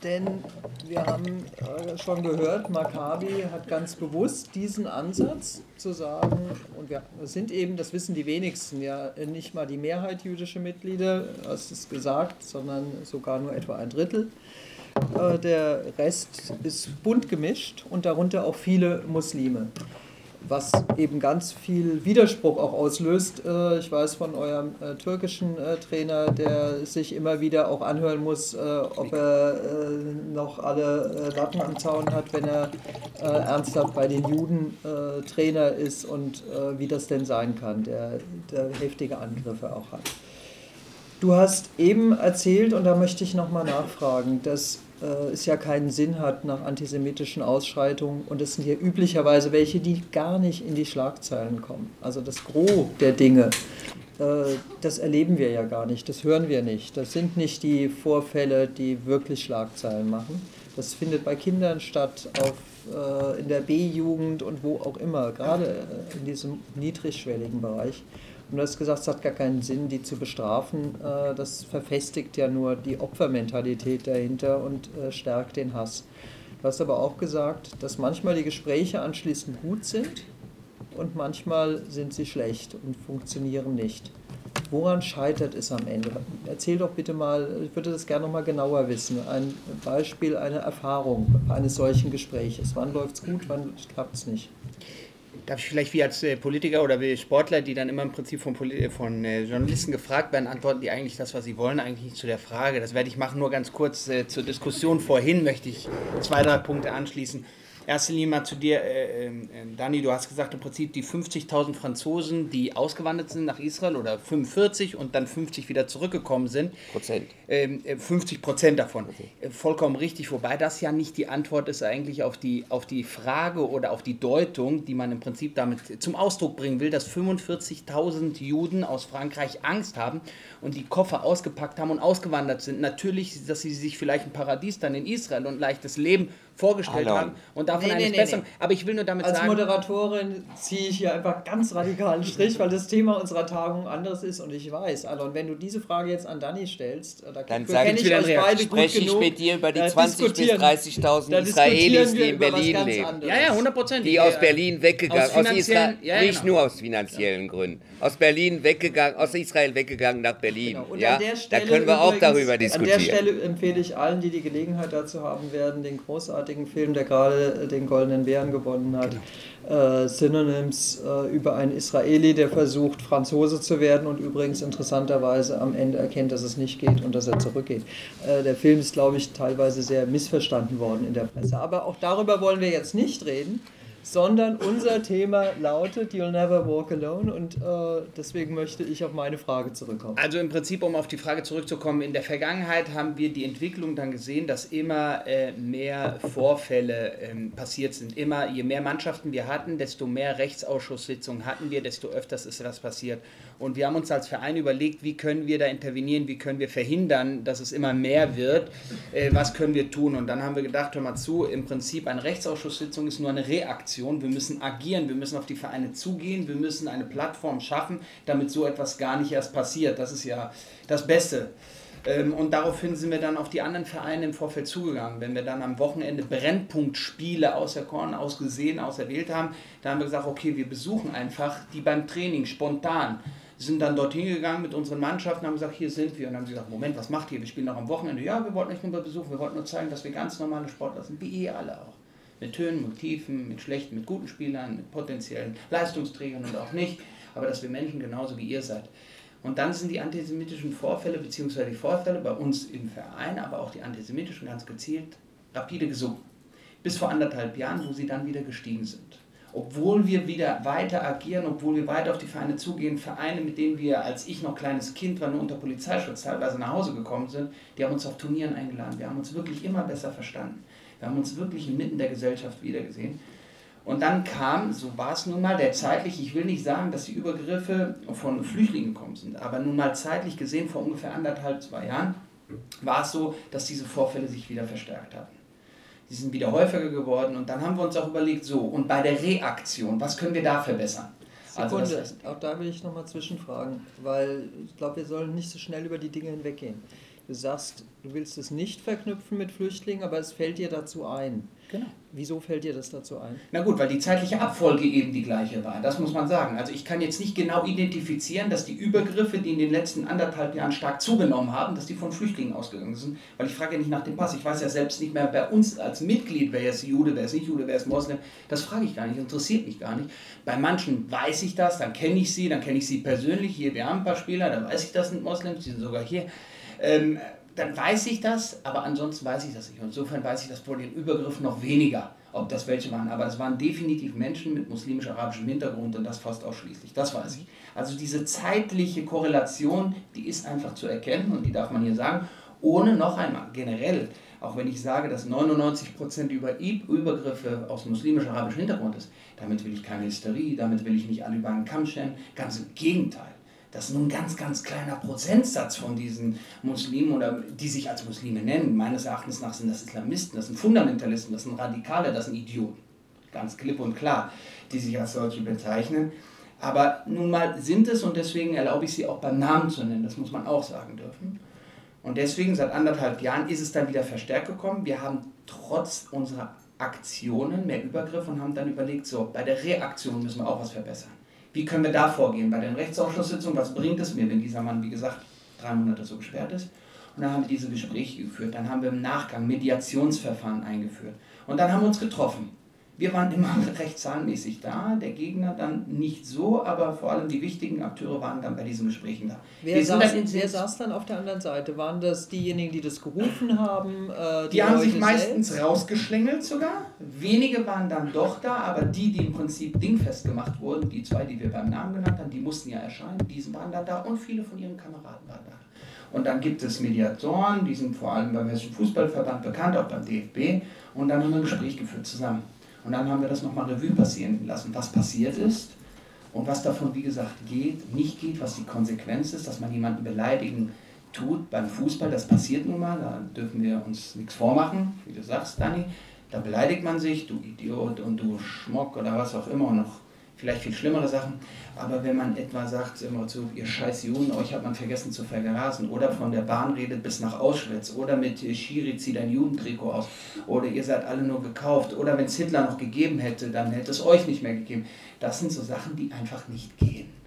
denn wir haben äh, schon gehört, Maccabi hat ganz bewusst diesen Ansatz zu sagen, und wir sind eben, das wissen die wenigsten, ja nicht mal die Mehrheit jüdische Mitglieder, hast es gesagt, sondern sogar nur etwa ein Drittel. Äh, der Rest ist bunt gemischt und darunter auch viele Muslime was eben ganz viel Widerspruch auch auslöst. Äh, ich weiß von eurem äh, türkischen äh, Trainer, der sich immer wieder auch anhören muss, ob er noch alle Latten am Zaun hat, wenn er ernsthaft bei den Juden Trainer ist und wie das denn sein kann, der, der heftige Angriffe auch hat. Du hast eben erzählt, und da möchte ich nochmal nachfragen, dass es ja keinen Sinn hat nach antisemitischen Ausschreitungen und es sind hier üblicherweise welche, die gar nicht in die Schlagzeilen kommen. Also das Gros der Dinge, äh, das erleben wir ja gar nicht, das hören wir nicht. Das sind nicht die Vorfälle, die wirklich Schlagzeilen machen. Das findet bei Kindern statt, auf, äh, in der B-Jugend und wo auch immer, gerade in diesem niedrigschwelligen Bereich. Und du hast gesagt, es hat gar keinen Sinn, die zu bestrafen. Äh, das verfestigt ja nur die Opfermentalität dahinter und äh, stärkt den Hass. Du hast aber auch gesagt, dass manchmal die Gespräche anschließend gut sind und manchmal sind sie schlecht und funktionieren nicht. Woran scheitert es am Ende? Erzähl doch bitte mal, ich würde das gerne noch mal genauer wissen, ein Beispiel, eine Erfahrung eines solchen Gespräches. Wann läuft es gut, wann klappt es nicht? Darf ich vielleicht wie als äh, Politiker oder wie Sportler, die dann immer im Prinzip von, von äh, Journalisten gefragt werden, antworten die eigentlich das, was sie wollen, eigentlich nicht zu der Frage. Das werde ich machen. Nur ganz kurz äh, zur Diskussion vorhin möchte ich zwei, drei Punkte anschließen erste Linie mal zu dir, äh, äh, Dani, du hast gesagt, im Prinzip die 50.000 Franzosen, die ausgewandert sind nach Israel oder 45 und dann 50 wieder zurückgekommen sind. Prozent. Ähm, äh, 50 Prozent davon. Okay. Äh, vollkommen richtig, wobei das ja nicht die Antwort ist eigentlich auf die, auf die Frage oder auf die Deutung, die man im Prinzip damit zum Ausdruck bringen will, dass 45.000 Juden aus Frankreich Angst haben und die Koffer ausgepackt haben und ausgewandert sind. Natürlich, dass sie sich vielleicht ein Paradies dann in Israel und leichtes Leben vorgestellt Hallo. haben und davon Nee, nee, eines nee, Besseren. nee. Aber ich will nur damit Als sagen, Moderatorin ziehe ich hier einfach ganz radikalen Strich, weil das Thema unserer Tagung anderes ist und ich weiß, Alon, wenn du diese Frage jetzt an Danny stellst, da Dann kenn sag ich ich wieder euch eine beide gut Spreche ich genug. mit dir über die Da 20.000 bis diskutieren- 30.000 da Israelis, die in Berlin leben. ja, ja, hundertprozentig. Die aus Berlin weggegangen, Aus aus, Israel, ja, ja, nicht genau. nur aus finanziellen Gründen, aus Berlin weggegangen, aus Israel weggegangen nach Berlin. Genau. Und ja, an der da können wir auch übrigens- darüber diskutieren. An der Stelle empfehle ich allen, die die Gelegenheit dazu haben werden, den großartigen Film, der gerade den Goldenen Bären gewonnen hat, äh, Synonyms äh, über einen Israeli, der versucht, Franzose zu werden und übrigens interessanterweise am Ende erkennt, dass es nicht geht und dass er zurückgeht. Äh, der Film ist, glaube ich, teilweise sehr missverstanden worden in der Presse. Aber auch darüber wollen wir jetzt nicht reden sondern unser Thema lautet You'll Never Walk Alone und äh, deswegen möchte ich auf meine Frage zurückkommen. Also im Prinzip, um auf die Frage zurückzukommen, in der Vergangenheit haben wir die Entwicklung dann gesehen, dass immer äh, mehr Vorfälle ähm, passiert sind. Immer, je mehr Mannschaften wir hatten, desto mehr Rechtsausschusssitzungen hatten wir, desto öfters ist das passiert. Und wir haben uns als Verein überlegt, wie können wir da intervenieren, wie können wir verhindern, dass es immer mehr wird, äh, was können wir tun. Und dann haben wir gedacht, hör mal zu, im Prinzip eine Rechtsausschusssitzung ist nur eine Reaktion. Wir müssen agieren, wir müssen auf die Vereine zugehen, wir müssen eine Plattform schaffen, damit so etwas gar nicht erst passiert. Das ist ja das Beste. Ähm, Und daraufhin sind wir dann auf die anderen Vereine im Vorfeld zugegangen. Wenn wir dann am Wochenende Brennpunktspiele auserkoren, ausgesehen, auserwählt haben, dann haben wir gesagt, okay, wir besuchen einfach die beim Training spontan. Sind dann dorthin gegangen mit unseren Mannschaften, haben gesagt, hier sind wir. Und dann haben sie gesagt, Moment, was macht ihr? Wir spielen noch am Wochenende. Ja, wir wollten euch nur mal besuchen, wir wollten nur zeigen, dass wir ganz normale Sportler sind, wie ihr alle auch. Mit Tönen, mit Tiefen, mit schlechten, mit guten Spielern, mit potenziellen Leistungsträgern und auch nicht. Aber dass wir Menschen genauso wie ihr seid. Und dann sind die antisemitischen Vorfälle, beziehungsweise die Vorfälle bei uns im Verein, aber auch die antisemitischen ganz gezielt, rapide gesunken. Bis vor anderthalb Jahren, wo sie dann wieder gestiegen sind. Obwohl wir wieder weiter agieren, obwohl wir weiter auf die Vereine zugehen, Vereine, mit denen wir, als ich noch kleines Kind war, nur unter Polizeischutz teilweise nach Hause gekommen sind, die haben uns auf Turnieren eingeladen. Wir haben uns wirklich immer besser verstanden. Wir haben uns wirklich inmitten der Gesellschaft wiedergesehen. Und dann kam, so war es nun mal, der zeitlich, ich will nicht sagen, dass die Übergriffe von Flüchtlingen gekommen sind, aber nun mal zeitlich gesehen, vor ungefähr anderthalb, zwei Jahren, war es so, dass diese Vorfälle sich wieder verstärkt hatten. Die sind wieder häufiger geworden und dann haben wir uns auch überlegt, so, und bei der Reaktion, was können wir da verbessern? Also Sekunde, das heißt, auch da will ich nochmal zwischenfragen, weil ich glaube, wir sollen nicht so schnell über die Dinge hinweggehen. Du sagst, du willst es nicht verknüpfen mit Flüchtlingen, aber es fällt dir dazu ein. genau. Wieso fällt dir das dazu ein? Na gut, weil die zeitliche Abfolge eben die gleiche war. Das muss man sagen. Also ich kann jetzt nicht genau identifizieren, dass die Übergriffe, die in den letzten anderthalb Jahren stark zugenommen haben, dass die von Flüchtlingen ausgegangen sind. Weil ich frage ja nicht nach dem Pass. Ich weiß ja selbst nicht mehr bei uns als Mitglied, wer ist Jude, wer ist nicht Jude, wer ist Moslem. Das frage ich gar nicht, interessiert mich gar nicht. Bei manchen weiß ich das, dann kenne ich sie, dann kenne ich sie persönlich. Hier, wir haben ein paar Spieler, da weiß ich, das sind Moslems, die sind sogar hier. Ähm, dann weiß ich das, aber ansonsten weiß ich das nicht. Insofern weiß ich das vor den Übergriffen noch weniger, ob das welche waren. Aber es waren definitiv Menschen mit muslimisch-arabischem Hintergrund und das fast ausschließlich. Das weiß ich. Also diese zeitliche Korrelation, die ist einfach zu erkennen und die darf man hier sagen, ohne noch einmal generell, auch wenn ich sage, dass 99% über Übergriffe aus muslimisch-arabischem Hintergrund ist, damit will ich keine Hysterie, damit will ich nicht alle über einen Kamm scheren. Ganz im Gegenteil. Das ist nur ein ganz, ganz kleiner Prozentsatz von diesen Muslimen oder die sich als Muslime nennen. Meines Erachtens nach sind das Islamisten, das sind Fundamentalisten, das sind Radikale, das sind Idioten. Ganz klipp und klar, die sich als solche bezeichnen. Aber nun mal sind es und deswegen erlaube ich sie auch beim Namen zu nennen. Das muss man auch sagen dürfen. Und deswegen seit anderthalb Jahren ist es dann wieder verstärkt gekommen. Wir haben trotz unserer Aktionen mehr Übergriffe und haben dann überlegt, so, bei der Reaktion müssen wir auch was verbessern. Wie können wir da vorgehen? Bei den Rechtsausschusssitzungen, was bringt es mir, wenn dieser Mann, wie gesagt, drei Monate so gesperrt ist? Und dann haben wir diese Gespräche geführt. Dann haben wir im Nachgang Mediationsverfahren eingeführt. Und dann haben wir uns getroffen. Wir waren immer recht zahlenmäßig da, der Gegner dann nicht so, aber vor allem die wichtigen Akteure waren dann bei diesen Gesprächen da. Wer, saß, dann wer saß dann auf der anderen Seite? Waren das diejenigen, die das gerufen haben? Äh, Die haben sich meistens selbst? rausgeschlängelt sogar. Wenige waren dann doch da, aber die, die im Prinzip dingfest gemacht wurden, die zwei, die wir beim Namen genannt haben, die mussten ja erscheinen, diese waren dann da und viele von ihren Kameraden waren da. Und dann gibt es Mediatoren, die sind vor allem beim Hessischen Fußballverband bekannt, auch beim DFB. Und dann haben wir ein Gespräch geführt zusammen. Und dann haben wir das nochmal Revue passieren lassen, was passiert ist und was davon, wie gesagt, geht, nicht geht, was die Konsequenz ist, dass man jemanden beleidigen tut beim Fußball. Das passiert nun mal, da dürfen wir uns nichts vormachen, wie du sagst, Dani. Da beleidigt man sich, du Idiot und du Schmock oder was auch immer und noch vielleicht viel schlimmere Sachen. Aber wenn man etwa sagt, immer zu, ihr scheiß Juden, euch hat man vergessen zu vergrasen, oder von der Bahn redet bis nach Auschwitz, oder mit Schiri zieht ein Judentrikot aus, oder ihr seid alle nur gekauft, oder wenn es Hitler noch gegeben hätte, dann hätte es euch nicht mehr gegeben. Das sind so Sachen, die einfach nicht gehen.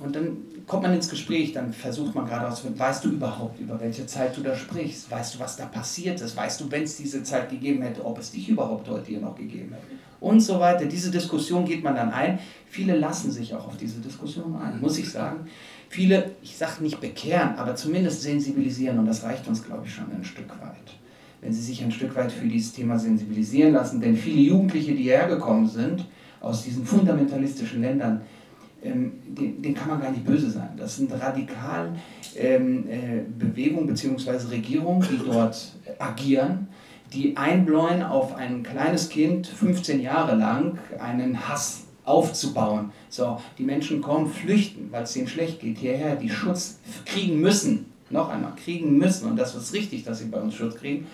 Und dann kommt man ins Gespräch, dann versucht man gerade aus, weißt du überhaupt, über welche Zeit du da sprichst? Weißt du, was da passiert ist? Weißt du, wenn es diese Zeit gegeben hätte, ob es dich überhaupt heute hier noch gegeben hätte? Und so weiter. Diese Diskussion geht man dann ein. Viele lassen sich auch auf diese Diskussion ein, muss ich sagen. Viele, ich sage nicht bekehren, aber zumindest sensibilisieren und das reicht uns, glaube ich, schon ein Stück weit. Wenn sie sich ein Stück weit für dieses Thema sensibilisieren lassen, denn viele Jugendliche, die hierher gekommen sind, aus diesen fundamentalistischen Ländern, ähm, den, den, kann man gar nicht böse sein. Das sind radikal ähm, äh, Bewegungen bzw. Regierungen, die dort agieren, die einbläuen auf ein kleines Kind 15 Jahre lang einen Hass aufzubauen. So, die Menschen kommen, flüchten, weil es ihnen schlecht geht, hierher, die Schutz kriegen müssen. Noch einmal, kriegen müssen. Und das ist richtig, dass sie bei uns Schutz kriegen.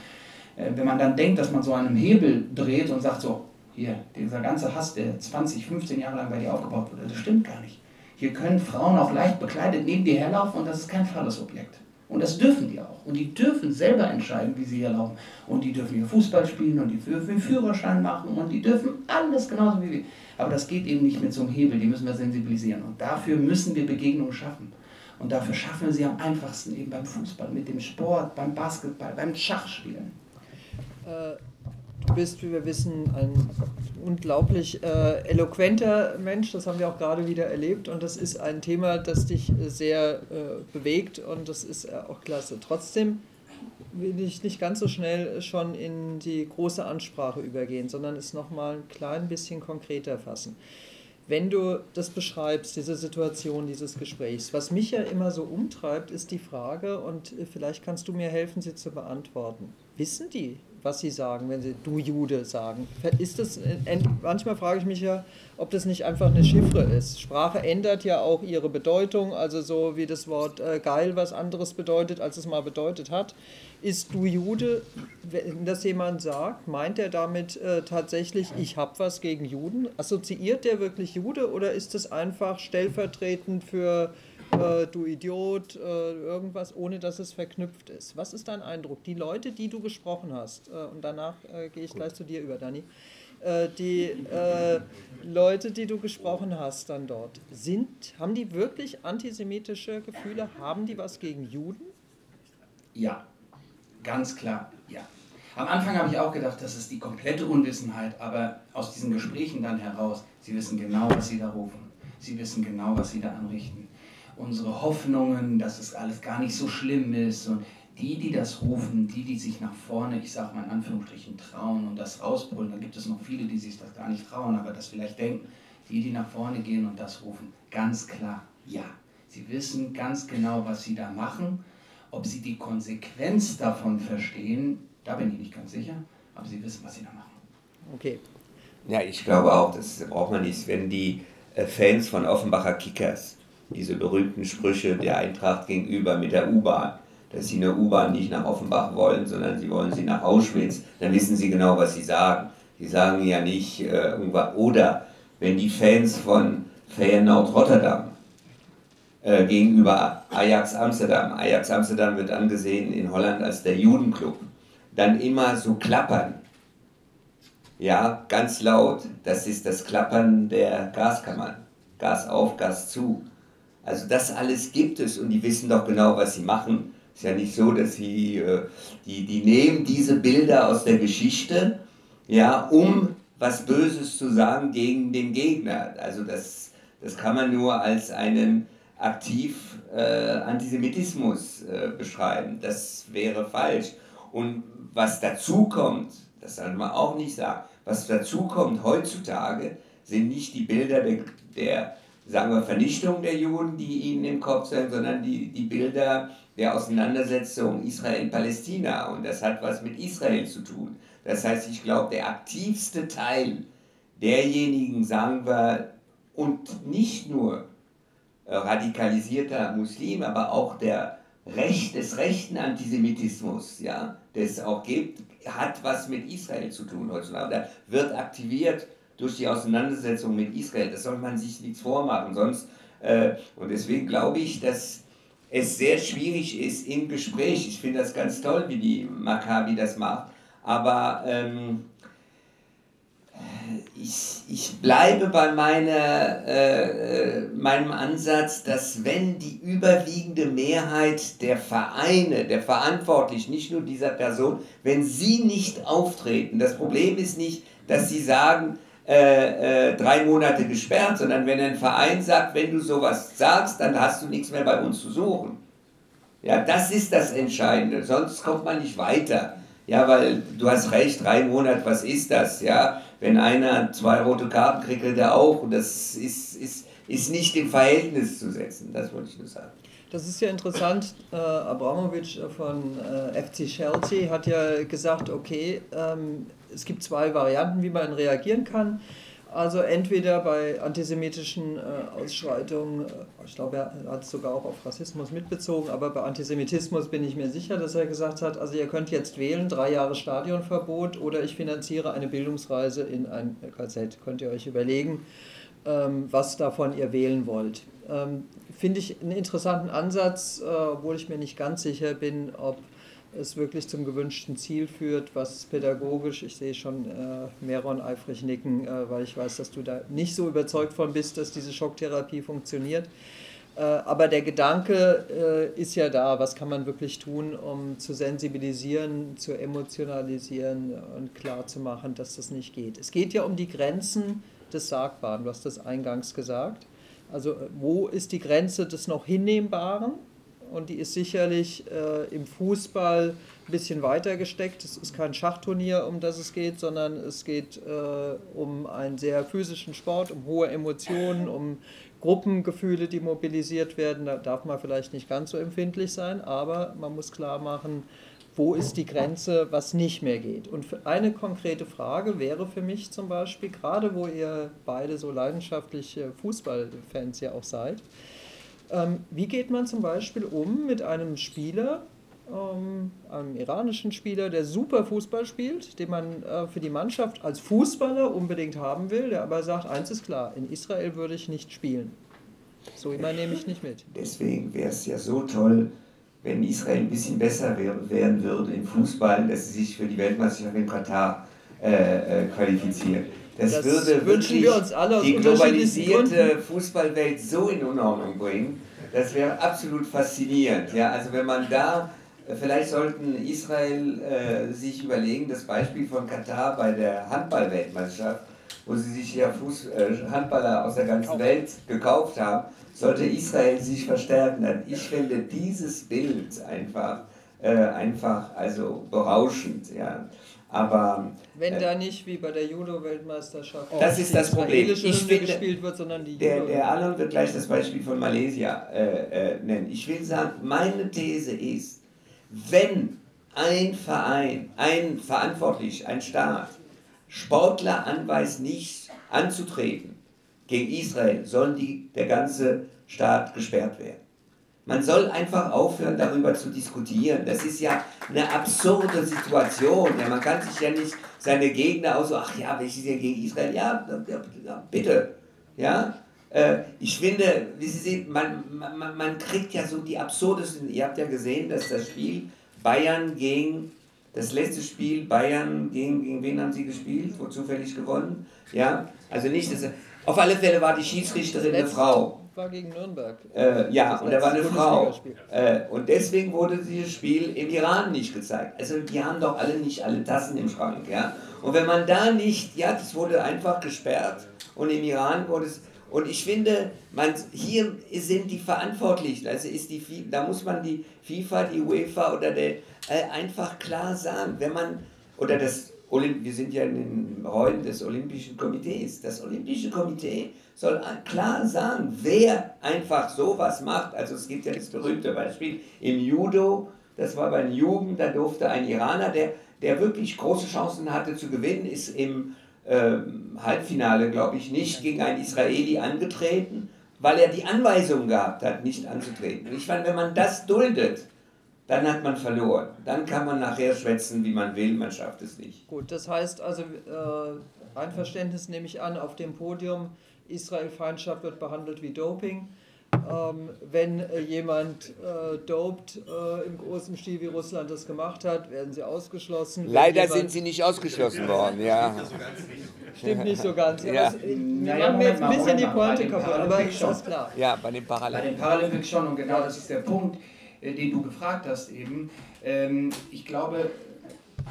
Äh, wenn man dann denkt, dass man so einen Hebel dreht und sagt so, hier, dieser ganze Hass, der 20, 15 Jahre lang bei dir aufgebaut wurde, das stimmt gar nicht. Hier können Frauen auch leicht bekleidet neben dir herlaufen und das ist kein Fallesobjekt. Und das dürfen die auch. Und die dürfen selber entscheiden, wie sie hier laufen. Und die dürfen hier Fußball spielen und die dürfen einen Führerschein machen und die dürfen alles genauso wie wir. Aber das geht eben nicht mit so einem Hebel, die müssen wir sensibilisieren. Und dafür müssen wir Begegnungen schaffen. Und dafür schaffen wir sie am einfachsten eben beim Fußball, mit dem Sport, beim Basketball, beim Schachspielen. Äh Du bist, wie wir wissen, ein unglaublich äh, eloquenter Mensch, das haben wir auch gerade wieder erlebt und das ist ein Thema, das dich sehr äh, bewegt und das ist äh, auch klasse. Trotzdem will ich nicht ganz so schnell schon in die große Ansprache übergehen, sondern es nochmal ein klein bisschen konkreter fassen. Wenn du das beschreibst, diese Situation dieses Gesprächs, was mich ja immer so umtreibt, ist die Frage, und äh, vielleicht kannst du mir helfen, sie zu beantworten. Wissen die was sie sagen, wenn sie du Jude sagen. Ist das, manchmal frage ich mich ja, ob das nicht einfach eine Chiffre ist. Sprache ändert ja auch ihre Bedeutung, also so wie das Wort äh, geil was anderes bedeutet, als es mal bedeutet hat. Ist du Jude, wenn das jemand sagt, meint er damit äh, tatsächlich, ich habe was gegen Juden? Assoziiert der wirklich Jude oder ist das einfach stellvertretend für äh, du Idiot, äh, irgendwas, ohne dass es verknüpft ist. Was ist dein Eindruck? Die Leute, die du gesprochen hast, äh, und danach äh, gehe ich gleich zu dir über, Dani, äh, die Leute, die du gesprochen hast dann dort, sind, haben die wirklich antisemitische Gefühle? Haben die was gegen Juden? Ja, ganz klar, ja. Am Anfang habe ich auch gedacht, das ist die komplette Unwissenheit, aber aus diesen Gesprächen dann heraus, sie wissen genau, was sie da rufen. Sie wissen genau, was sie da anrichten unsere Hoffnungen, dass es alles gar nicht so schlimm ist. Und die, die das rufen, die, die sich nach vorne, ich sage mal in Anführungsstrichen, trauen und das rausbrüllen, dann gibt es noch viele, die sich das gar nicht trauen, aber das vielleicht denken, die, die nach vorne gehen und das rufen, ganz klar, ja. Sie wissen ganz genau, was sie da machen. Ob sie die Konsequenz davon verstehen, da bin ich nicht ganz sicher, aber sie wissen, was sie da machen. Okay. Ja, ich glaube auch, das braucht man nicht, wenn die äh, Fans von Offenbacher Kickers diese berühmten Sprüche der Eintracht gegenüber mit der U-Bahn, dass sie eine U-Bahn nicht nach Offenbach wollen, sondern sie wollen sie nach Auschwitz, dann wissen sie genau, was sie sagen. Sie sagen ja nicht äh, irgendwas. Oder wenn die Fans von Feyenoord Rotterdam äh, gegenüber Ajax Amsterdam, Ajax Amsterdam wird angesehen in Holland als der Judenclub, dann immer so klappern. Ja, ganz laut. Das ist das Klappern der Gaskammern. Gas auf, Gas zu. Also das alles gibt es und die wissen doch genau, was sie machen. Es ist ja nicht so, dass sie, äh, die, die nehmen diese Bilder aus der Geschichte, ja, um was Böses zu sagen gegen den Gegner. Also das, das kann man nur als einen aktiv äh, Antisemitismus äh, beschreiben. Das wäre falsch. Und was dazu kommt, das sollte man auch nicht sagen, was dazu kommt heutzutage, sind nicht die Bilder der, der sagen wir, Vernichtung der Juden, die ihnen im Kopf sind, sondern die, die Bilder der Auseinandersetzung Israel-Palästina. Und das hat was mit Israel zu tun. Das heißt, ich glaube, der aktivste Teil derjenigen, sagen wir, und nicht nur radikalisierter Muslim, aber auch der Recht, des rechten Antisemitismus, ja, des auch gibt, hat was mit Israel zu tun heutzutage, oder wird aktiviert durch die Auseinandersetzung mit Israel. Das soll man sich nichts vormachen, sonst. Äh, und deswegen glaube ich, dass es sehr schwierig ist im Gespräch. Ich finde das ganz toll, wie die Maccabi das macht, aber ähm, ich, ich bleibe bei meiner, äh, meinem Ansatz, dass wenn die überwiegende Mehrheit der Vereine, der Verantwortlichen, nicht nur dieser Person, wenn sie nicht auftreten, das Problem ist nicht, dass sie sagen, äh, äh, drei Monate gesperrt, sondern wenn ein Verein sagt, wenn du sowas sagst, dann hast du nichts mehr bei uns zu suchen. Ja, das ist das Entscheidende, sonst kommt man nicht weiter. Ja, weil du hast recht, drei Monate, was ist das? Ja, wenn einer zwei rote Karten kriegt, kriegt er auch. Und das ist, ist, ist nicht im Verhältnis zu setzen, das wollte ich nur sagen. Das ist ja interessant. Äh, Abramovic von äh, FC Chelsea hat ja gesagt, okay, ähm, es gibt zwei Varianten, wie man reagieren kann. Also entweder bei antisemitischen äh, Ausschreitungen, äh, ich glaube, er hat es sogar auch auf Rassismus mitbezogen, aber bei Antisemitismus bin ich mir sicher, dass er gesagt hat, also ihr könnt jetzt wählen, drei Jahre Stadionverbot oder ich finanziere eine Bildungsreise in ein KZ. Könnt ihr euch überlegen, was davon ihr wählen wollt. Ähm, Finde ich einen interessanten Ansatz, äh, obwohl ich mir nicht ganz sicher bin, ob es wirklich zum gewünschten Ziel führt, was pädagogisch, ich sehe schon äh, Meron eifrig nicken, äh, weil ich weiß, dass du da nicht so überzeugt von bist, dass diese Schocktherapie funktioniert. Äh, aber der Gedanke äh, ist ja da, was kann man wirklich tun, um zu sensibilisieren, zu emotionalisieren und klar zu machen, dass das nicht geht. Es geht ja um die Grenzen des Sagbaren, du hast das eingangs gesagt. Also äh, wo ist die Grenze des noch Hinnehmbaren? und die ist sicherlich äh, im Fußball ein bisschen weiter gesteckt. Es ist kein Schachturnier, um das es geht, sondern es geht äh, um einen sehr physischen Sport, um hohe Emotionen, um Gruppengefühle, die mobilisiert werden. Da darf man vielleicht nicht ganz so empfindlich sein, aber man muss klar machen, wo ist die Grenze, was nicht mehr geht. Und eine konkrete Frage wäre für mich zum Beispiel, gerade wo ihr beide so leidenschaftliche Fußballfans ja auch seid, ähm, wie geht man zum Beispiel um mit einem Spieler, ähm, einem iranischen Spieler, der super Fußball spielt, den man äh, für die Mannschaft als Fußballer unbedingt haben will, der aber sagt, eins ist klar, in Israel würde ich nicht spielen. So jemand nehme ich nicht mit. Deswegen wäre es ja so toll, wenn Israel ein bisschen besser werden würde im Fußball, dass sie sich für die Weltmeisterschaft in Katar äh, äh, qualifizieren. Das, das würde wirklich die globalisierte Fußballwelt so in Unordnung bringen. Das wäre absolut faszinierend. Ja, also wenn man da, äh, vielleicht sollten Israel äh, sich überlegen, das Beispiel von Katar bei der Handballweltmeisterschaft, wo sie sich ja Fuß, äh, Handballer aus der ganzen Welt gekauft haben, sollte Israel sich verstärken. Ich finde dieses Bild einfach, äh, einfach also berauschend. Ja. Aber wenn äh, da nicht wie bei der Judo-Weltmeisterschaft das ist das Problem. Ich finde, gespielt wird, sondern die der, der Alon wird gleich das Beispiel von Malaysia äh, äh, nennen. Ich will sagen, meine These ist, wenn ein Verein, ein Verantwortlich, ein Staat Sportler anweist, nicht anzutreten gegen Israel, sollen die, der ganze Staat gesperrt werden. Man soll einfach aufhören, darüber zu diskutieren. Das ist ja eine absurde Situation. Ja, man kann sich ja nicht seine Gegner aus so, ach ja, welches ist ja gegen Israel? Ja, ja bitte. Ja, äh, ich finde, wie Sie sehen, man, man, man kriegt ja so die absurdesten. Ihr habt ja gesehen, dass das Spiel Bayern gegen das letzte Spiel Bayern gegen, gegen wen haben sie gespielt? Wo zufällig gewonnen? Ja, also nicht, dass, auf alle Fälle war die Schiedsrichterin eine Frau war gegen Nürnberg. Äh, ja, und da war eine Frau. Äh, und deswegen wurde dieses Spiel im Iran nicht gezeigt. Also die haben doch alle nicht alle Tassen im Schrank. Ja? Und wenn man da nicht, ja, das wurde einfach gesperrt und im Iran wurde es. Und ich finde, man, hier sind die Verantwortlichen, also ist die, da muss man die FIFA, die UEFA oder der, äh, einfach klar sagen, wenn man, oder das Olymp wir sind ja in den Rollen des Olympischen Komitees. Das Olympische Komitee soll klar sagen, wer einfach sowas macht. Also es gibt ja das berühmte Beispiel im Judo, das war bei den Jugend, da durfte ein Iraner, der, der wirklich große Chancen hatte zu gewinnen, ist im äh, Halbfinale, glaube ich, nicht gegen einen Israeli angetreten, weil er die Anweisung gehabt hat, nicht anzutreten. Und ich fand, wenn man das duldet, dann hat man verloren. Dann kann man nachher schwätzen, wie man will, man schafft es nicht. Gut, das heißt also, äh, Einverständnis nehme ich an, auf dem Podium, Israel-Feindschaft wird behandelt wie Doping. Ähm, wenn äh, jemand äh, dopt äh, im großen Stil, wie Russland das gemacht hat, werden sie ausgeschlossen. Leider jemand, sind sie nicht ausgeschlossen worden, ja. Stimmt nicht so ganz. Ja. Ja. Das, wir Naja, machen mir jetzt ein bisschen die. Pointe Bei kaputt, aber Paralympics ist das klar. Ja, bei den Bei Parallelen. den Paralympics schon und genau das ist der Punkt, äh, den du gefragt hast eben. Ähm, ich glaube,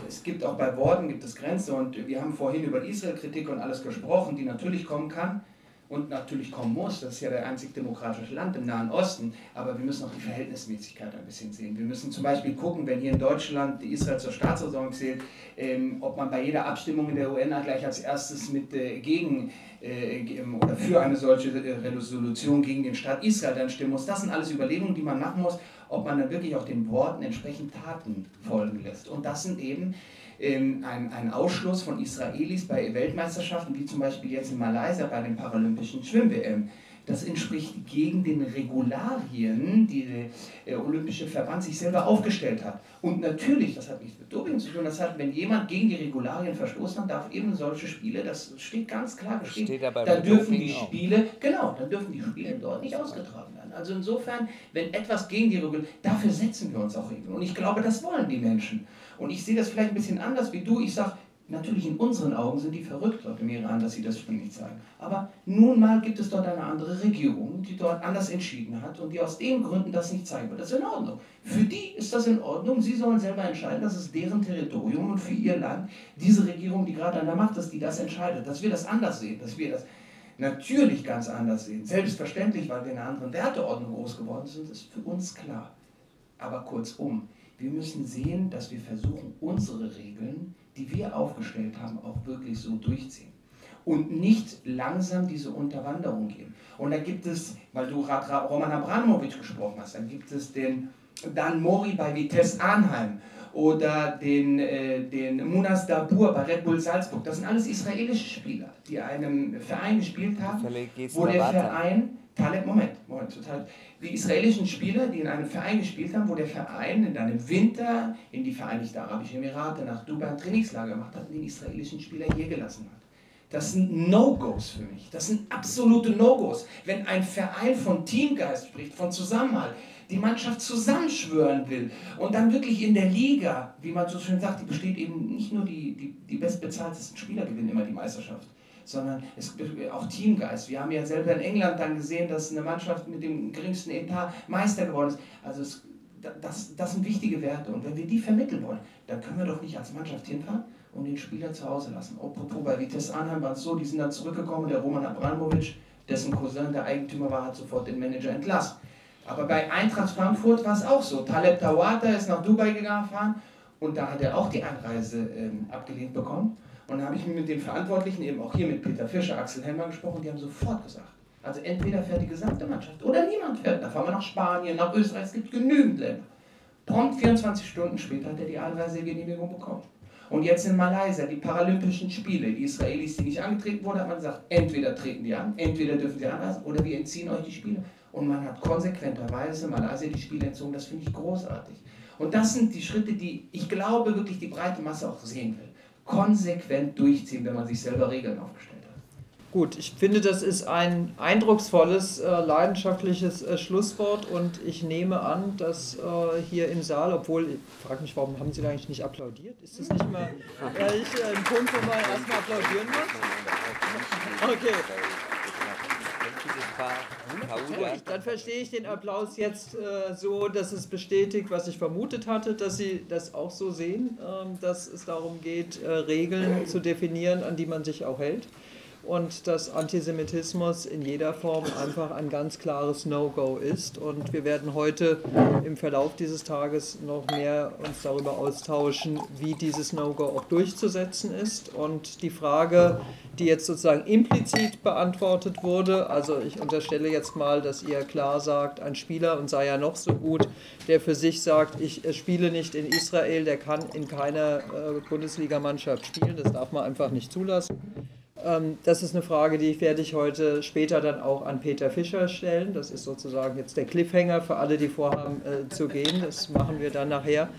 es gibt auch bei Worten gibt es Grenzen und wir haben vorhin über Israel-Kritik und alles gesprochen, die natürlich kommen kann und natürlich kommen muss. Das ist ja der einzig demokratische Land im Nahen Osten, aber wir müssen auch die Verhältnismäßigkeit ein bisschen sehen. Wir müssen zum Beispiel gucken, wenn hier in Deutschland die Israel zur Staatsräson zählt, ähm, ob man bei jeder Abstimmung in der UN gleich als erstes mit äh, gegen äh, ge- oder für eine solche äh, Resolution gegen den Staat Israel dann stimmen muss. Das sind alles Überlegungen, die man machen muss, ob man dann wirklich auch den Worten entsprechend Taten folgen lässt. Und das sind eben ähm, ein, ein Ausschluss von Israelis bei Weltmeisterschaften, wie zum Beispiel jetzt in Malaysia bei den Paralympischen Schwimm-WM. Das entspricht gegen den Regularien, die der äh, Olympische Verband sich selber aufgestellt hat. Und natürlich, das hat nichts mit Doping zu tun, das hat, wenn jemand gegen die Regularien verstoßen hat, darf eben solche Spiele, das steht ganz klar geschrieben, Steht aber da bei dürfen Doping die auch. Spiele, genau, dann dürfen die Spiele dort nicht ausgetragen werden. Also insofern, wenn etwas gegen die Regeln, dafür setzen wir uns auch Regeln. Und ich glaube, das wollen die Menschen. Und ich sehe das vielleicht ein bisschen anders wie du. Ich sage, natürlich in unseren Augen sind die verrückt dort im Iran, dass sie das Spiel nicht zeigen. Aber nun mal gibt es dort eine andere Regierung, die dort anders entschieden hat und die aus den Gründen das nicht zeigen wird. Das ist in Ordnung. Für die ist das in Ordnung. Sie sollen selber entscheiden. Das ist deren Territorium und für ihr Land diese Regierung, die gerade an der Macht ist, die das entscheidet. Dass wir das anders sehen, dass wir das natürlich ganz anders sehen. Selbstverständlich, weil wir in einer anderen Werteordnung groß geworden sind, ist für uns klar. Aber kurzum, wir müssen sehen, dass wir versuchen, unsere Regeln, die wir aufgestellt haben, auch wirklich so durchziehen. Und nicht langsam diese Unterwanderung gehen. Und da gibt es, weil du gerade Ra- Roman Abramovic gesprochen hast, dann gibt es den Dan Mori bei Vitesse Arnheim oder den, äh, den Munas Dabur bei Red Bull Salzburg. Das sind alles israelische Spieler, die einem Verein gespielt haben, wo der. Verein, Taleb, Moment, Moment, total. Die israelischen Spieler, die in einem Verein gespielt haben, wo der Verein in einem Winter in die Vereinigten Arabischen Emirate nach Dubai ein Trainingslager gemacht hat und den israelischen Spieler hier gelassen hat. Das sind No-Gos für mich. Das sind absolute No-Gos. Wenn ein Verein von Teamgeist spricht, von Zusammenhalt, die Mannschaft zusammenschwören will und dann wirklich in der Liga, wie man so schön sagt, die besteht eben nicht nur die, die, die bestbezahltesten Spieler gewinnen immer die Meisterschaft, sondern es auch Teamgeist. Wir haben ja selber in England dann gesehen, dass eine Mannschaft mit dem geringsten Etat Meister geworden ist. Also es, das, das sind wichtige Werte und wenn wir die vermitteln wollen, dann können wir doch nicht als Mannschaft hinfahren und den Spieler zu Hause lassen. Apropos bei Vitesse Arnheim war es so, die sind dann zurückgekommen, der Roman Abramovic, dessen Cousin der Eigentümer war, hat sofort den Manager entlassen. Aber bei Eintracht Frankfurt war es auch so. Taleb Tawata ist nach Dubai gefahren und da hat er auch die Einreise ähm, abgelehnt bekommen. Und da habe ich mit den Verantwortlichen, eben auch hier mit Peter Fischer, Axel Hellmann gesprochen, die haben sofort gesagt, also entweder fährt die gesamte Mannschaft oder niemand fährt. Da fahren wir nach Spanien, nach Österreich, es gibt genügend Länder. Prompt 24 Stunden später hat er die Einreisegenehmigung bekommen. Und jetzt in Malaysia, die Paralympischen Spiele, die Israelis, die nicht angetreten wurden, hat man gesagt, entweder treten die an, entweder dürfen sie anreisen oder wir entziehen euch die Spiele. Und man hat konsequenterweise Malaysia die Spiele entzogen, das finde ich großartig. Und das sind die Schritte, die ich glaube wirklich die breite Masse auch sehen will. Konsequent durchziehen, wenn man sich selber Regeln aufgestellt hat. Gut, ich finde, das ist ein eindrucksvolles, äh, leidenschaftliches äh, Schlusswort und ich nehme an, dass äh, hier im Saal, obwohl, ich frage mich, warum haben Sie da eigentlich nicht applaudiert? Ist das nicht mal äh, ich, äh, ein Punkt, wo man erstmal applaudieren muss? Okay. Dann verstehe ich den Applaus jetzt äh, so, dass es bestätigt, was ich vermutet hatte, dass Sie das auch so sehen, ähm, dass es darum geht, äh, Regeln zu definieren, an die man sich auch hält. Und dass Antisemitismus in jeder Form einfach ein ganz klares No-Go ist. Und wir werden heute im Verlauf dieses Tages noch mehr uns darüber austauschen, wie dieses No-Go auch durchzusetzen ist. Und die Frage, die jetzt sozusagen implizit beantwortet wurde. Also ich unterstelle jetzt mal, dass ihr klar sagt, ein Spieler und sei ja noch so gut, der für sich sagt, ich äh, spiele nicht in Israel, der kann in keiner äh, Bundesligamannschaft spielen. Das darf man einfach nicht zulassen. Ähm, das ist eine Frage, die werde ich heute später dann auch an Peter Fischer stellen. Das ist sozusagen jetzt der Cliffhanger für alle, die vorhaben äh, zu gehen. Das machen wir dann nachher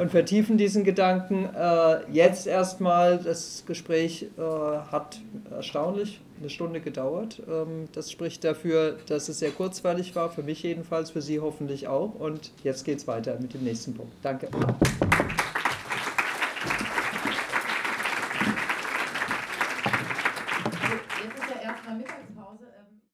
und vertiefen diesen Gedanken. Äh, jetzt erstmal, das Gespräch äh, hat erstaunlich eine Stunde gedauert. Ähm, das spricht dafür, dass es sehr kurzweilig war, für mich jedenfalls, für Sie hoffentlich auch. Und jetzt geht es weiter mit dem nächsten Punkt. Danke.